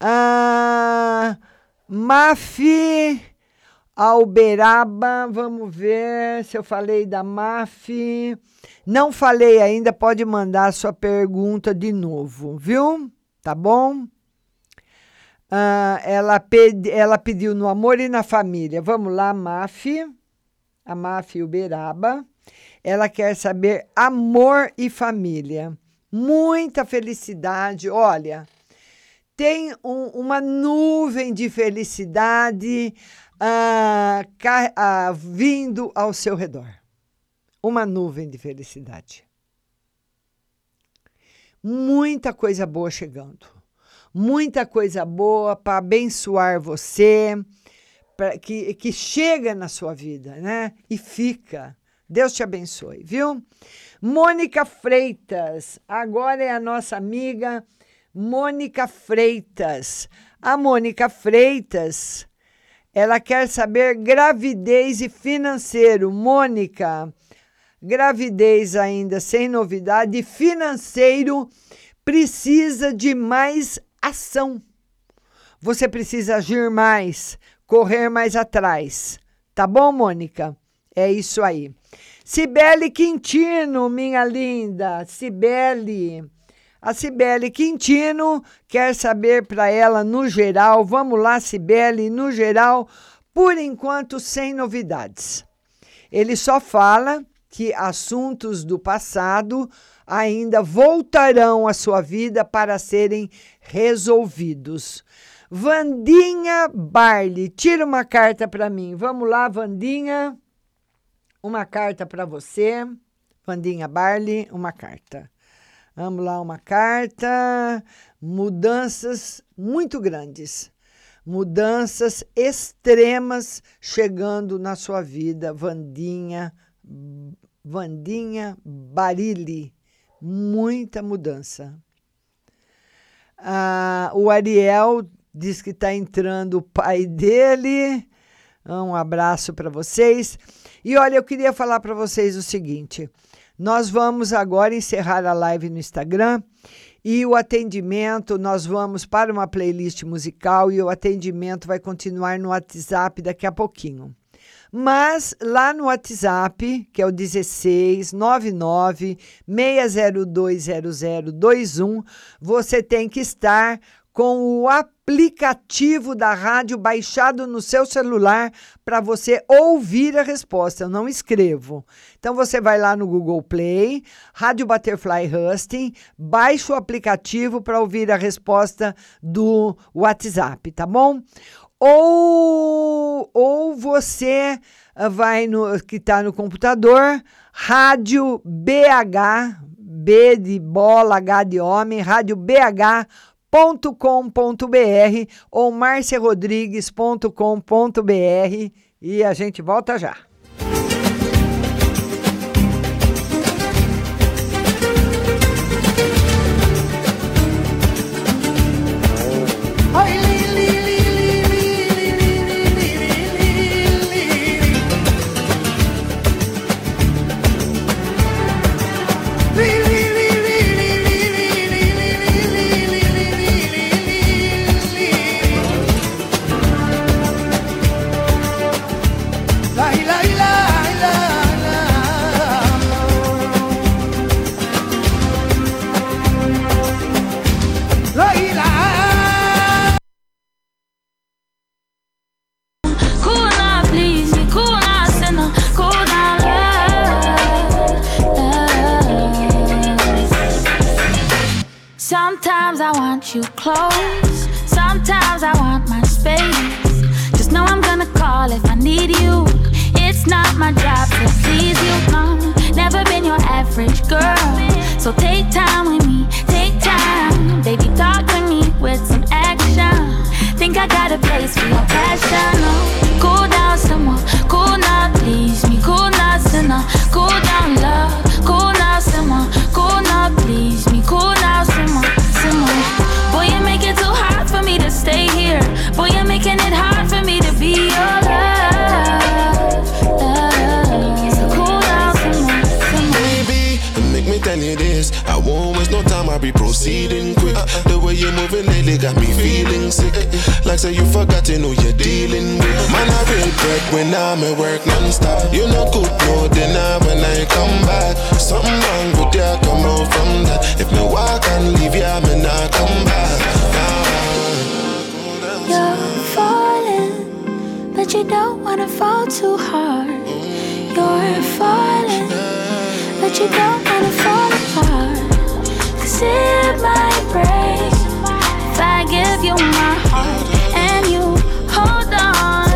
D: Ah, Mafi Alberaba, vamos ver se eu falei da Mafi. Não falei ainda, pode mandar sua pergunta de novo, viu? Tá bom? Ah, ela, pedi, ela pediu no amor e na família. Vamos lá, Mafi. A Mafi Uberaba. Ela quer saber amor e família. Muita felicidade. Olha, tem um, uma nuvem de felicidade ah, ah, vindo ao seu redor. Uma nuvem de felicidade. Muita coisa boa chegando muita coisa boa para abençoar você, pra, que, que chega na sua vida, né? E fica. Deus te abençoe, viu? Mônica Freitas, agora é a nossa amiga Mônica Freitas. A Mônica Freitas, ela quer saber gravidez e financeiro. Mônica, gravidez ainda sem novidade, financeiro precisa de mais ação. Você precisa agir mais, correr mais atrás. Tá bom, Mônica? É isso aí. Cibele Quintino, minha linda. Cibele. A Cibele Quintino quer saber para ela no geral. Vamos lá, Cibele, no geral, por enquanto sem novidades. Ele só fala que assuntos do passado ainda voltarão à sua vida para serem resolvidos. Vandinha Barley, tira uma carta para mim. Vamos lá, Vandinha. Uma carta para você. Vandinha Barley, uma carta. Vamos lá, uma carta. Mudanças muito grandes. Mudanças extremas chegando na sua vida, Vandinha. Vandinha Barili muita mudança. Ah, o Ariel diz que está entrando o pai dele. Um abraço para vocês. E olha, eu queria falar para vocês o seguinte: nós vamos agora encerrar a live no Instagram e o atendimento, nós vamos para uma playlist musical e o atendimento vai continuar no WhatsApp daqui a pouquinho. Mas lá no WhatsApp, que é o 1699 6020021, você tem que estar com o aplicativo da rádio baixado no seu celular para você ouvir a resposta. Eu não escrevo. Então você vai lá no Google Play, Rádio Butterfly Husting, baixa o aplicativo para ouvir a resposta do WhatsApp, tá bom? Ou, ou você ah, vai no que está no computador, Rádio BH, B de bola, H de homem, Rádio BH com.br ou marciarodrigues.com.br e a gente volta já.
G: I want you close. Sometimes I want my space. Just know I'm gonna call if I need you. It's not my job to please you. No, never been your average girl. So take time with me. Take time, baby. Talk to me with some action. Think I got a place for your passion. Oh, cool down, some more, Cool now, please me. Cool now, sinner. Cool down, love. Cool now, someone. Cool now, please me. Cool now, someone. Someone. Boy, you make it too hard for me to stay here. Boy, you're making it hard for me to be your love. cool down, someone. someone.
H: baby. And make me tell you this. I won't waste no time, I'll be proceeding moving lately got me feeling sick. Like say you forgot to know you're dealing with. Man, I break when I'm at work non-stop. You good, when I come back. Something wrong with ya, come out from that. If me walk and leave ya, me not come back.
G: You're falling, but you don't wanna fall too hard. You're falling, but you don't wanna fall apart. Cause it might break give you my heart and you hold on.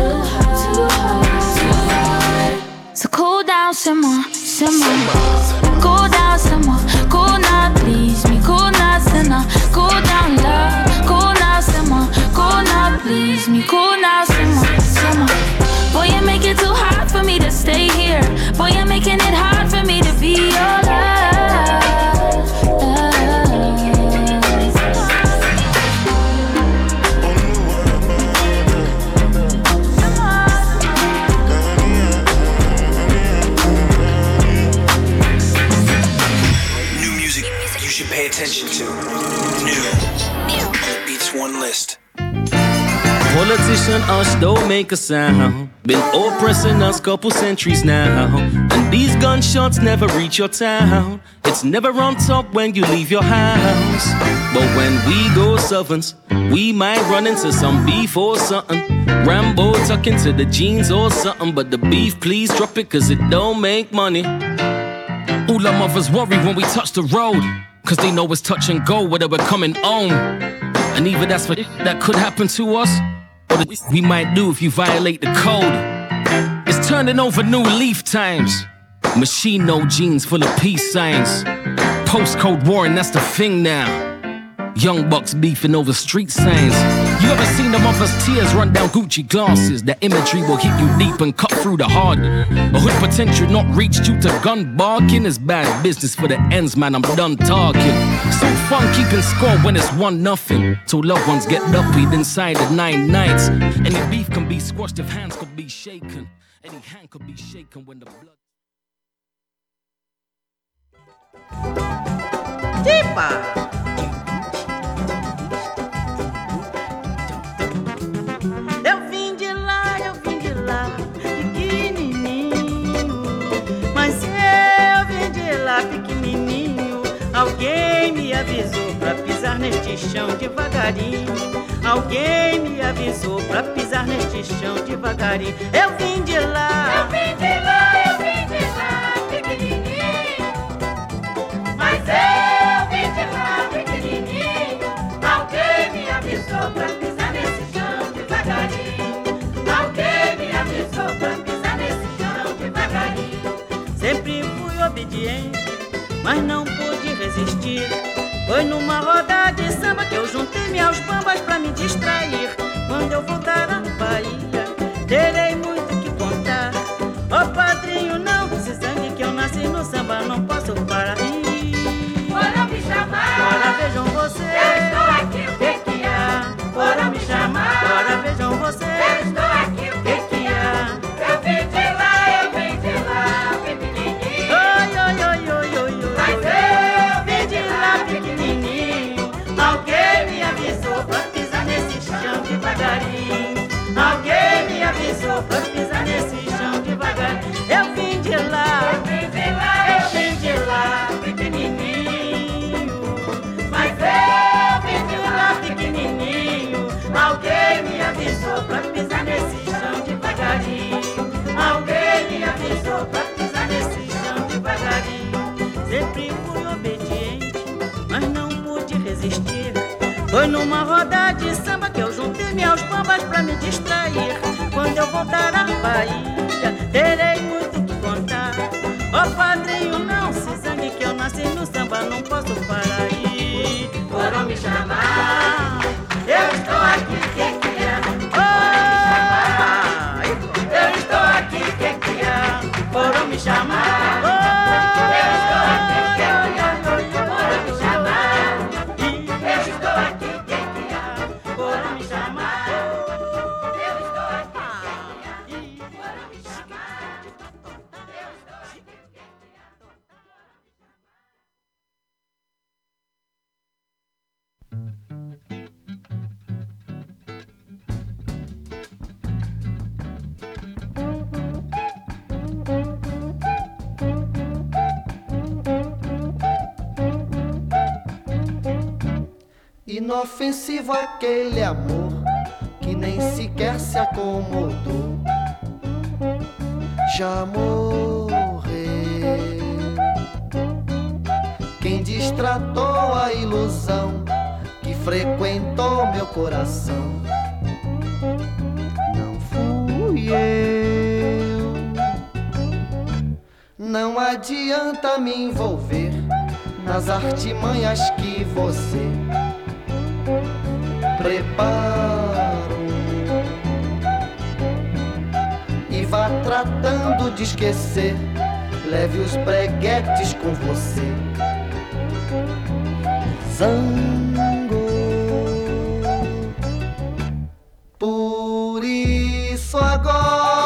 G: So cool down, simmer, simmer. Cool down, simmer. Cool now, please me. Cool now, sinner. Cool down, love. Cool now, simmer. Cool now, please me. Cool now, simmer, simmer. Boy, you make it too hard for me to stay here. Boy, you're making it hard for me to be your love.
I: Politician us don't make a sound. Been oppressing us couple centuries now. And these gunshots never reach your town. It's never on top when you leave your house. But when we go servants, we might run into some beef or something. Rambo tuck into the jeans or something. But the beef, please drop it, cause it don't make money. All our mothers worry when we touch the road. Cause they know it's touch and go whether we're coming home. And even that's what that could happen to us. We might do if you violate the code. It's turning over new leaf times. Machine no jeans full of peace signs. Postcode war, and that's the thing now. Young bucks beefing over street signs. You ever seen the mother's tears run down Gucci glasses? That imagery will hit you deep and cut through the heart. A hood potential not reached due to gun barking is bad business for the ends, man. I'm done talking. Fun keeping score when it's one nothing. So loved ones get upbeat inside the nine nights. Any beef can be squashed if hands could be shaken. Any hand could be shaken when the blood.
J: Eu neste chão devagarinho. Alguém me avisou pra pisar neste chão devagarinho. Eu vim de lá.
K: Eu vim de lá, eu vim de lá, pequenininho. Mas eu vim de lá, pequenininho. Alguém me avisou pra pisar nesse chão devagarinho. Alguém me avisou pra pisar nesse chão devagarinho.
J: Sempre fui obediente, mas não pude resistir. Foi numa roda de samba que eu juntei meus bambas pra me distrair. Quando eu voltar à Bahia, terei muito que contar. Ó padrinho, não se zangue que eu nasci no samba, não posso distrair. Quando eu voltar à Bahia, terei muito que contar. Ó padrinho, não se zangue que eu nasci no samba, não posso parar aí.
K: Foram me chamar.
L: Inofensivo aquele amor que nem sequer se acomodou. Já morreu. Quem distratou a ilusão que frequentou meu coração. Não fui eu. Não adianta me envolver nas artimanhas que você preparo e vá tratando de esquecer. Leve os breguetes com você. Zango. Por isso agora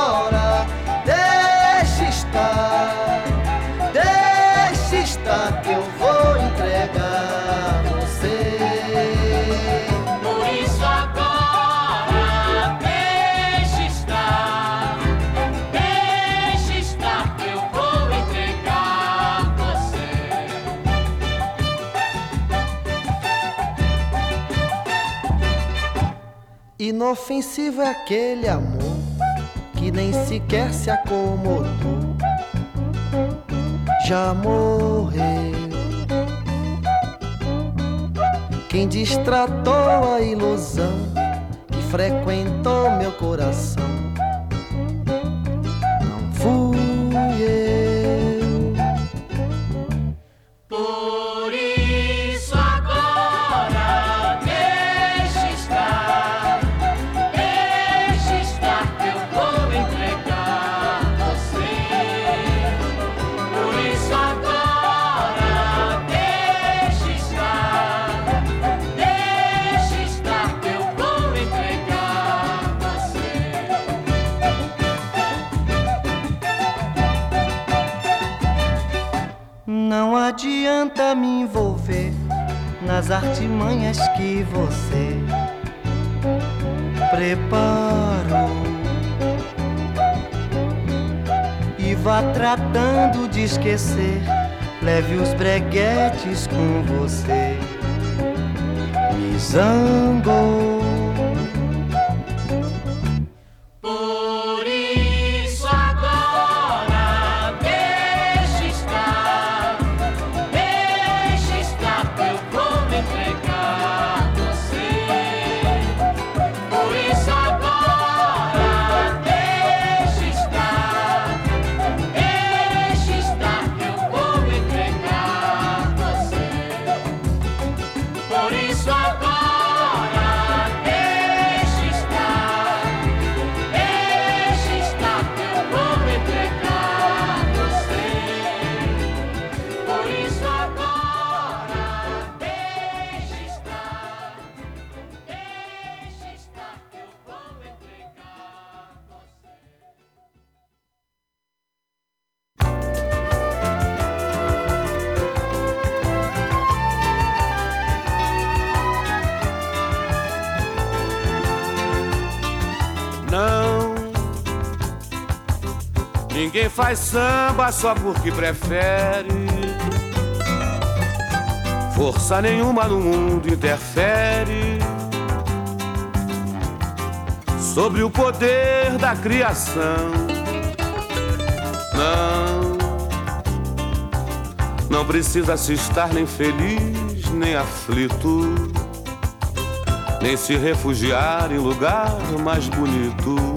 L: Inofensivo é aquele amor que nem sequer se acomodou. Já morreu. Quem distratou a ilusão que frequentou meu coração. Esquecer. Leve os breguetes com você. zangou.
J: Por
M: samba só porque prefere. Força nenhuma no mundo interfere sobre o poder da criação. Não. Não precisa se estar nem feliz nem aflito nem se refugiar em lugar mais bonito.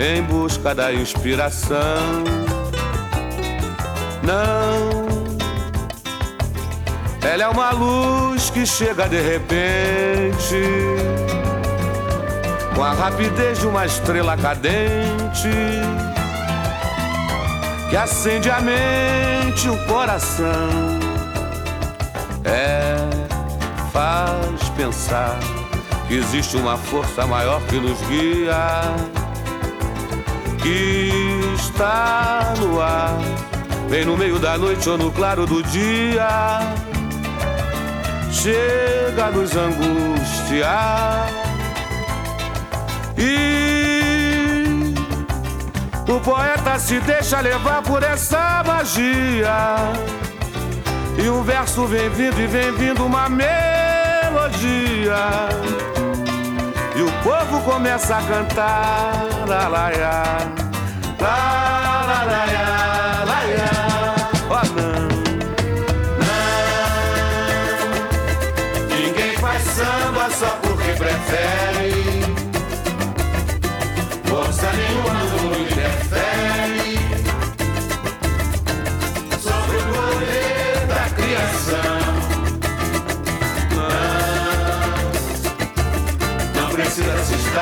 M: Em busca da inspiração, não. Ela é uma luz que chega de repente, com a rapidez de uma estrela cadente, que acende a mente, o coração. É faz pensar que existe uma força maior que nos guia, que está no ar, vem no meio da noite ou no claro do dia, chega a nos angustiar e o poeta se deixa levar por essa magia. E um verso vem vindo e vem vindo uma melodia. E o povo começa a cantar. La, la,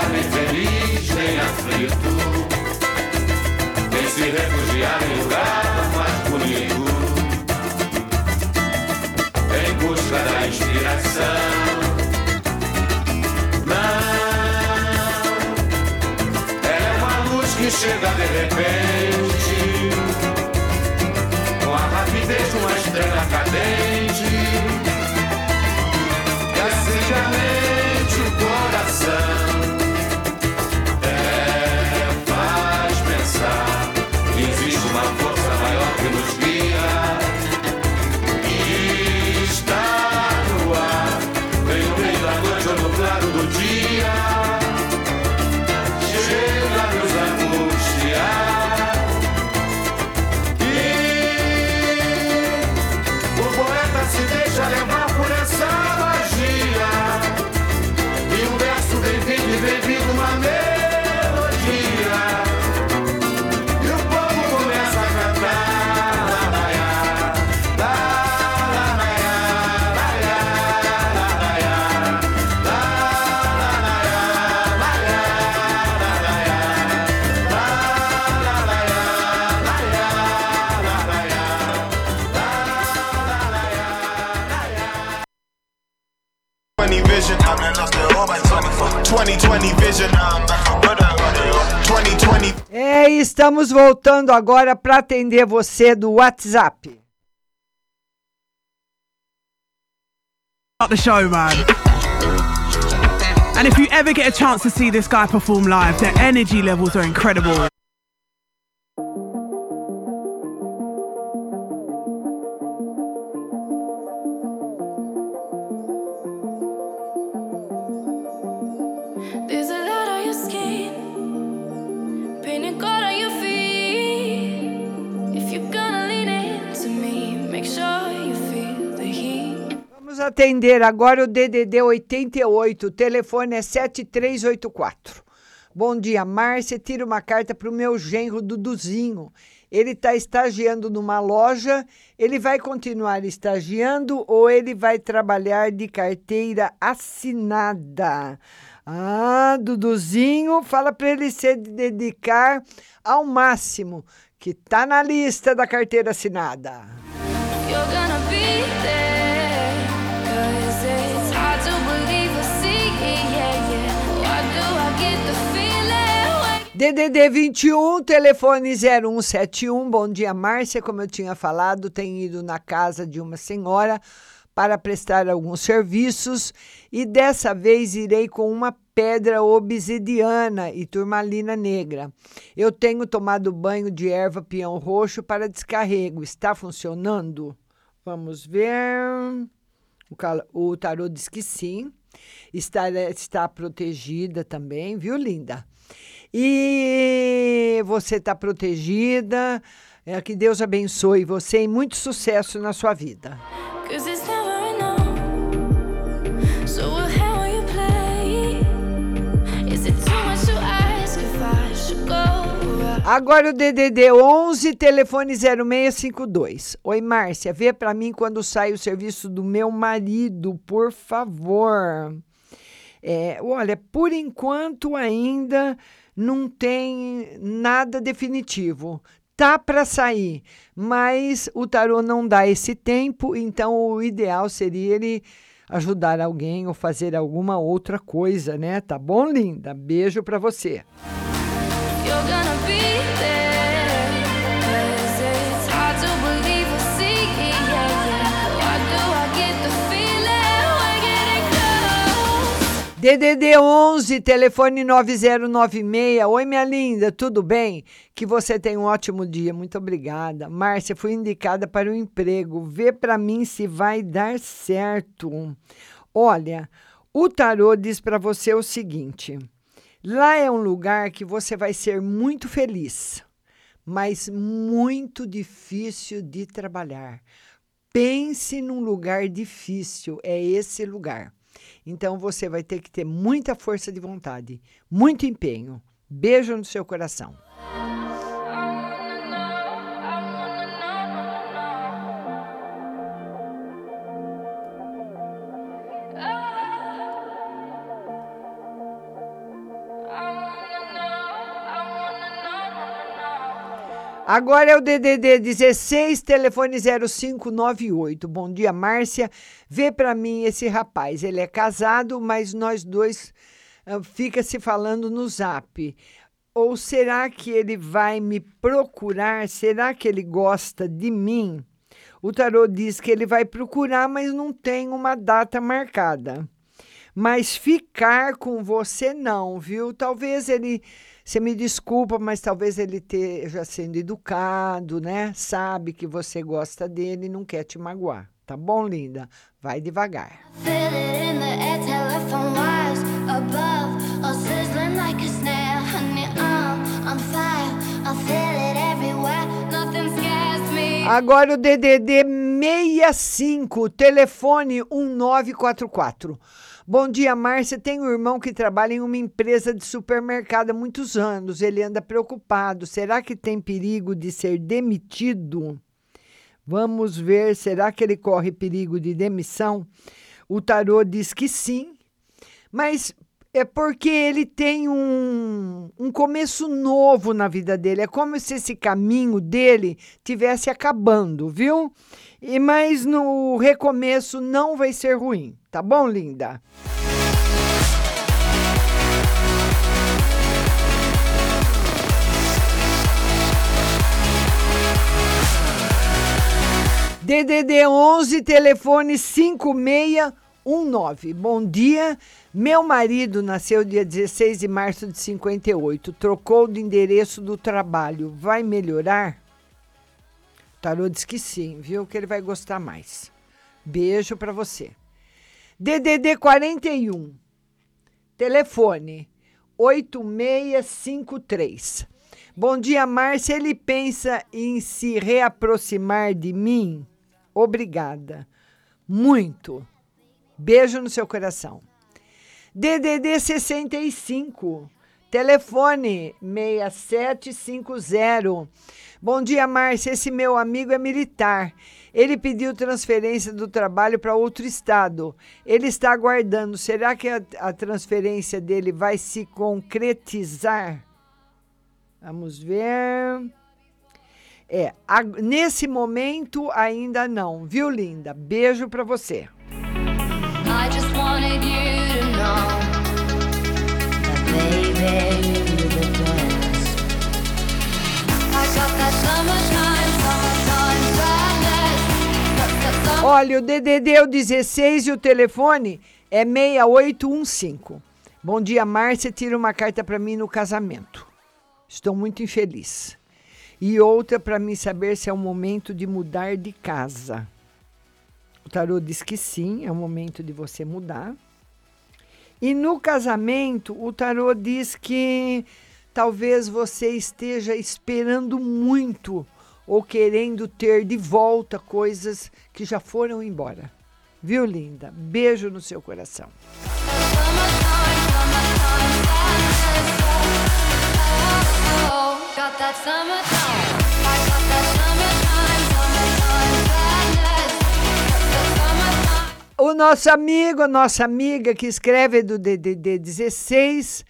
M: nem feliz nem aflito, nem se refugiar em lugar mais bonito. Em busca da inspiração. Não, ela é uma luz que chega de repente com a rapidez de uma estrela cadente acende a mente o coração.
D: Estamos voltando agora para atender você do WhatsApp.
N: Start the show, man. And if you ever get a chance to see this guy perform live, the energy levels are incredible.
D: Atender agora o DDD 88, o telefone é 7384. Bom dia, Márcia. Tira uma carta para o meu genro Duduzinho. Ele está estagiando numa loja. Ele vai continuar estagiando ou ele vai trabalhar de carteira assinada? Ah, Duduzinho, fala para ele se dedicar ao máximo, que tá na lista da carteira assinada.
G: You're gonna
D: DDD 21, telefone 0171. Bom dia, Márcia. Como eu tinha falado, tenho ido na casa de uma senhora para prestar alguns serviços e dessa vez irei com uma pedra obsidiana e turmalina negra. Eu tenho tomado banho de erva peão roxo para descarrego. Está funcionando? Vamos ver. O, o tarô diz que sim. Está, está protegida também, viu, linda? E você está protegida. É, que Deus abençoe você e muito sucesso na sua vida. Agora o DDD 11, telefone 0652. Oi, Márcia, vê para mim quando sai o serviço do meu marido, por favor. É, olha, por enquanto ainda não tem nada definitivo. Tá para sair, mas o tarô não dá esse tempo, então o ideal seria ele ajudar alguém ou fazer alguma outra coisa, né? Tá bom, linda? Beijo para você. DDD 11, telefone 9096. Oi, minha linda, tudo bem? Que você tenha um ótimo dia. Muito obrigada. Márcia, fui indicada para o emprego. Vê para mim se vai dar certo. Olha, o tarô diz para você o seguinte: lá é um lugar que você vai ser muito feliz, mas muito difícil de trabalhar. Pense num lugar difícil, é esse lugar. Então você vai ter que ter muita força de vontade, muito empenho. Beijo no seu coração. Agora é o DDD 16, telefone 0598. Bom dia, Márcia. Vê para mim esse rapaz. Ele é casado, mas nós dois ah, fica se falando no Zap. Ou será que ele vai me procurar? Será que ele gosta de mim? O tarô diz que ele vai procurar, mas não tem uma data marcada. Mas ficar com você não, viu? Talvez ele você me desculpa, mas talvez ele esteja sendo educado, né? Sabe que você gosta dele e não quer te magoar. Tá bom, linda? Vai devagar. Agora o DDD 65, telefone 1944. Bom dia, Márcia. Tenho um irmão que trabalha em uma empresa de supermercado há muitos anos. Ele anda preocupado. Será que tem perigo de ser demitido? Vamos ver. Será que ele corre perigo de demissão? O tarô diz que sim, mas é porque ele tem um, um começo novo na vida dele. É como se esse caminho dele tivesse acabando, viu? E mas no recomeço não vai ser ruim, tá bom, linda? DDD 11, telefone 5619. Bom dia. Meu marido nasceu dia 16 de março de 58. Trocou de endereço do trabalho. Vai melhorar? O tarô diz que sim, viu? Que ele vai gostar mais. Beijo para você. DDD 41. Telefone 8653. Bom dia, Márcia. Ele pensa em se reaproximar de mim? Obrigada. Muito. Beijo no seu coração. DDD 65, telefone 6750. Bom dia, Márcia. Esse meu amigo é militar. Ele pediu transferência do trabalho para outro estado. Ele está aguardando. Será que a, a transferência dele vai se concretizar? Vamos ver. É, a- nesse momento ainda não, viu, linda? Beijo para você. Olha, o DDD é o 16 e o telefone é 6815. Bom dia, Márcia. Tira uma carta para mim no casamento. Estou muito infeliz. E outra para mim saber se é o momento de mudar de casa. O tarô diz que sim, é o momento de você mudar. E no casamento, o tarô diz que talvez você esteja esperando muito ou querendo ter de volta coisas que já foram embora. Viu, linda? Beijo no seu coração.
G: Oh, got that.
D: O nosso amigo, a nossa amiga que escreve do DDD 16.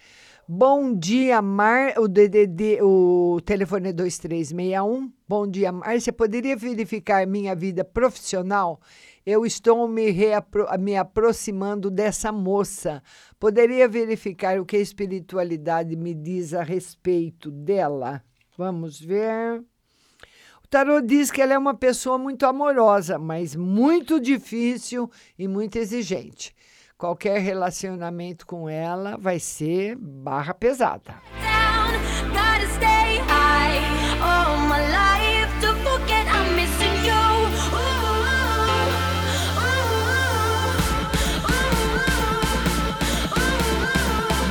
D: Bom dia, Mar. O DDD, o telefone é 2361. Bom dia, Márcia. Poderia verificar minha vida profissional? Eu estou me, reapro- me aproximando dessa moça. Poderia verificar o que a espiritualidade me diz a respeito dela? Vamos ver. Tarô diz que ela é uma pessoa muito amorosa, mas muito difícil e muito exigente. Qualquer relacionamento com ela vai ser barra pesada.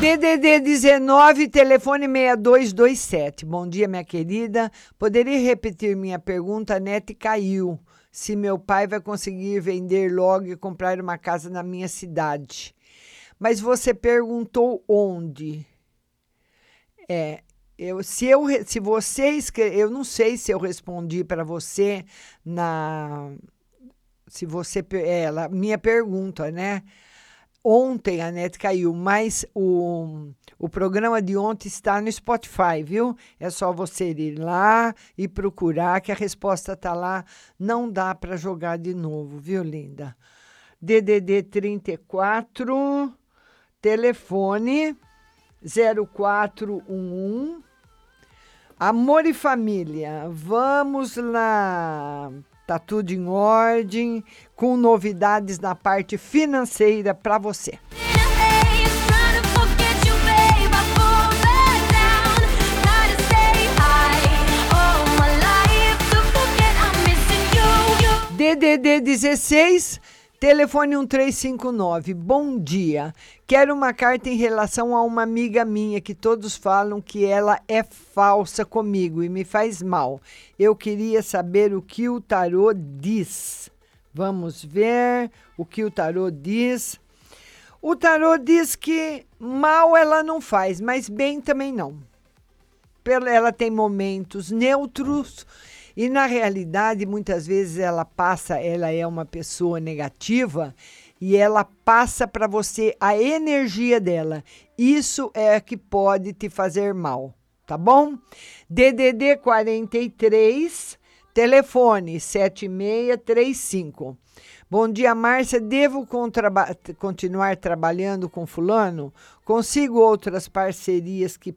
D: DDD 19, telefone 6227. Bom dia, minha querida. Poderia repetir minha pergunta? A net caiu. Se meu pai vai conseguir vender logo e comprar uma casa na minha cidade. Mas você perguntou onde? É, eu, se, eu, se você escre- eu não sei se eu respondi para você na se você é, ela, minha pergunta, né? Ontem a net caiu, mas o, o programa de ontem está no Spotify, viu? É só você ir lá e procurar, que a resposta está lá. Não dá para jogar de novo, viu, linda? DDD 34, telefone 0411. Amor e família, vamos lá. Tá tudo em ordem, com novidades na parte financeira para você. DDD 16, telefone 1359. Bom dia. Quero uma carta em relação a uma amiga minha que todos falam que ela é falsa comigo e me faz mal. Eu queria saber o que o tarô diz. Vamos ver o que o tarô diz. O tarô diz que mal ela não faz, mas bem também não. Ela tem momentos neutros e na realidade muitas vezes ela passa, ela é uma pessoa negativa e ela passa para você a energia dela. Isso é que pode te fazer mal, tá bom? DDD 43 telefone 7635. Bom dia, Márcia. Devo contraba- continuar trabalhando com fulano? Consigo outras parcerias que,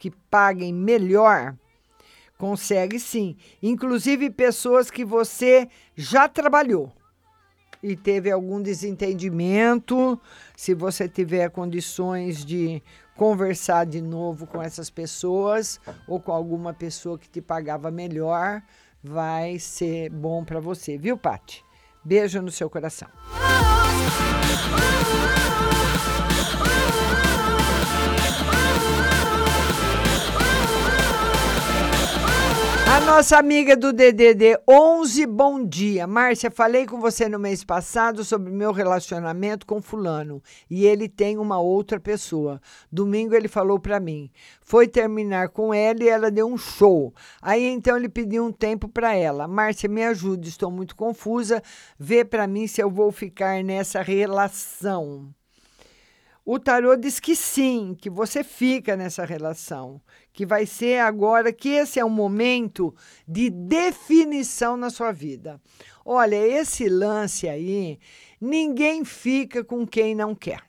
D: que paguem melhor? Consegue sim. Inclusive pessoas que você já trabalhou e teve algum desentendimento. Se você tiver condições de conversar de novo com essas pessoas ou com alguma pessoa que te pagava melhor, vai ser bom para você, viu, Pati? Beijo no seu coração. Nossa amiga do DDD 11, bom dia. Márcia, falei com você no mês passado sobre meu relacionamento com fulano e ele tem uma outra pessoa. Domingo ele falou para mim. Foi terminar com ela e ela deu um show. Aí então ele pediu um tempo para ela. Márcia, me ajude, estou muito confusa. Vê para mim se eu vou ficar nessa relação. O tarô diz que sim, que você fica nessa relação, que vai ser agora que esse é um momento de definição na sua vida. Olha, esse lance aí, ninguém fica com quem não quer.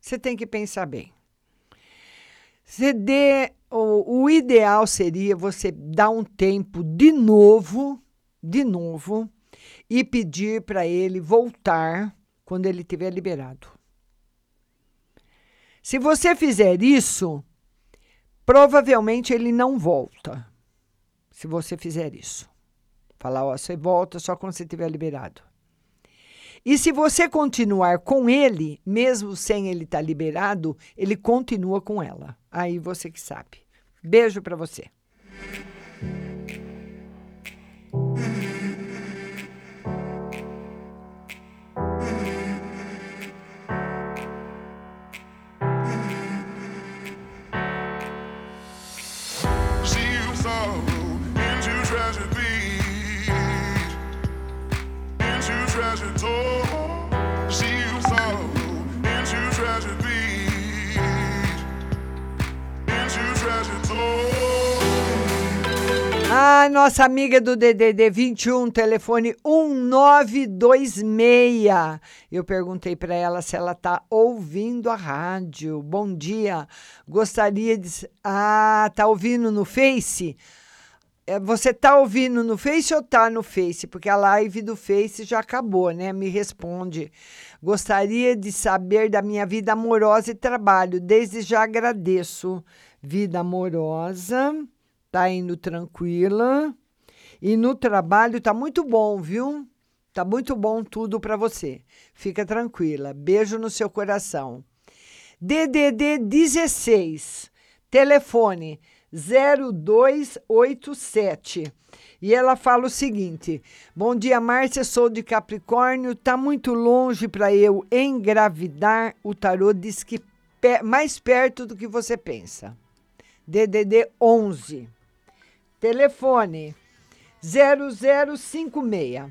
D: Você tem que pensar bem. Você dê, o, o ideal seria você dar um tempo de novo, de novo, e pedir para ele voltar quando ele tiver liberado. Se você fizer isso, provavelmente ele não volta. Se você fizer isso. Falar, ó, você volta só quando você estiver liberado. E se você continuar com ele, mesmo sem ele estar liberado, ele continua com ela. Aí você que sabe. Beijo para você. Ah, nossa amiga do DDD 21, telefone 1926. Eu perguntei para ela se ela tá ouvindo a rádio. Bom dia. Gostaria de. Ah, tá ouvindo no Face? É, Você tá ouvindo no Face ou tá no Face? Porque a live do Face já acabou, né? Me responde. Gostaria de saber da minha vida amorosa e trabalho. Desde já agradeço. Vida amorosa. Tá indo tranquila. E no trabalho tá muito bom, viu? Tá muito bom tudo para você. Fica tranquila. Beijo no seu coração. DDD 16. Telefone 0287. E ela fala o seguinte: Bom dia, Márcia, sou de Capricórnio, tá muito longe para eu engravidar. O tarô diz que pe- mais perto do que você pensa. DDD 11. Telefone 0056.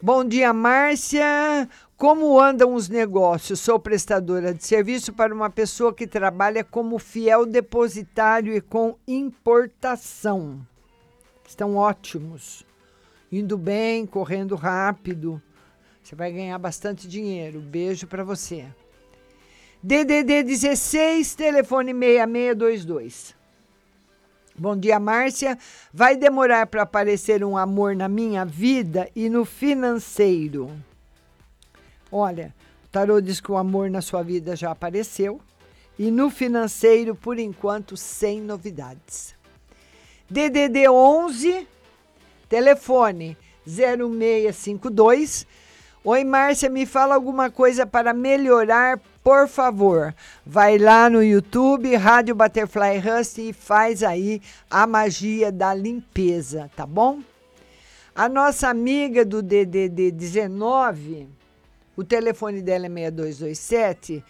D: Bom dia, Márcia. Como andam os negócios? Sou prestadora de serviço para uma pessoa que trabalha como fiel depositário e com importação. Estão ótimos. Indo bem, correndo rápido. Você vai ganhar bastante dinheiro. Beijo para você. DDD 16, telefone 6622. Bom dia, Márcia. Vai demorar para aparecer um amor na minha vida e no financeiro. Olha, o tarô diz que o amor na sua vida já apareceu e no financeiro, por enquanto, sem novidades. DDD 11, telefone 0652. Oi, Márcia, me fala alguma coisa para melhorar, por favor. Vai lá no YouTube, Rádio Butterfly Rust e faz aí a magia da limpeza, tá bom? A nossa amiga do DDD 19, o telefone dela é 6227.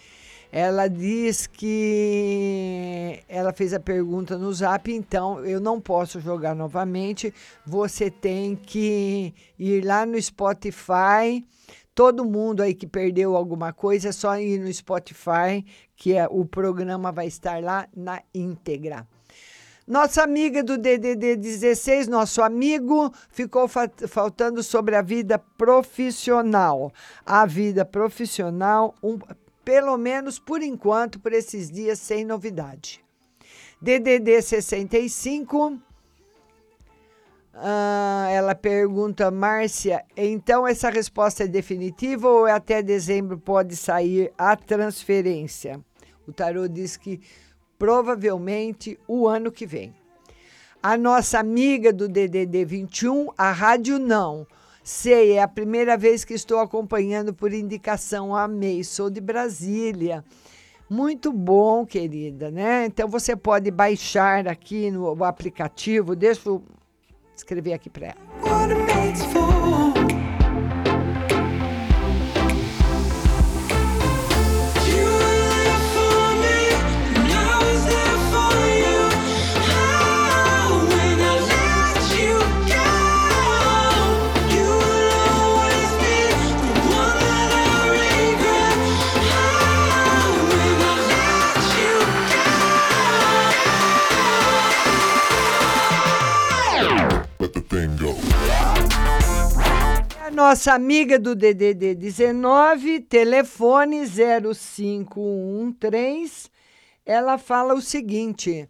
D: Ela diz que ela fez a pergunta no zap, então eu não posso jogar novamente. Você tem que ir lá no Spotify. Todo mundo aí que perdeu alguma coisa, é só ir no Spotify, que é, o programa vai estar lá na íntegra. Nossa amiga do DDD 16, nosso amigo, ficou fa- faltando sobre a vida profissional. A vida profissional, um- pelo menos por enquanto, por esses dias, sem novidade. DDD 65. Ah, ela pergunta, Márcia, então essa resposta é definitiva ou até dezembro pode sair a transferência? O tarô diz que provavelmente o ano que vem. A nossa amiga do DDD 21, a rádio não. Sei, é a primeira vez que estou acompanhando por indicação. Amei, sou de Brasília. Muito bom, querida, né? Então você pode baixar aqui no aplicativo, deixa o Escrevi aqui para ela. Nossa amiga do DDD 19, telefone 0513, ela fala o seguinte: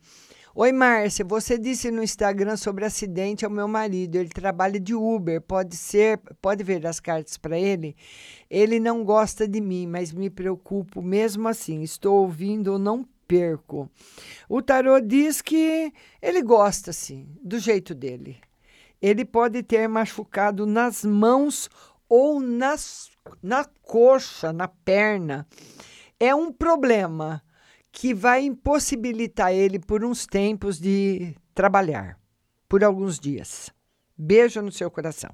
D: Oi, Márcia, você disse no Instagram sobre acidente ao meu marido. Ele trabalha de Uber. Pode ser, pode ver as cartas para ele? Ele não gosta de mim, mas me preocupo mesmo assim. Estou ouvindo ou não perco. O tarô diz que ele gosta, sim, do jeito dele. Ele pode ter machucado nas mãos ou nas, na coxa, na perna. É um problema que vai impossibilitar ele por uns tempos de trabalhar, por alguns dias. Beijo no seu coração.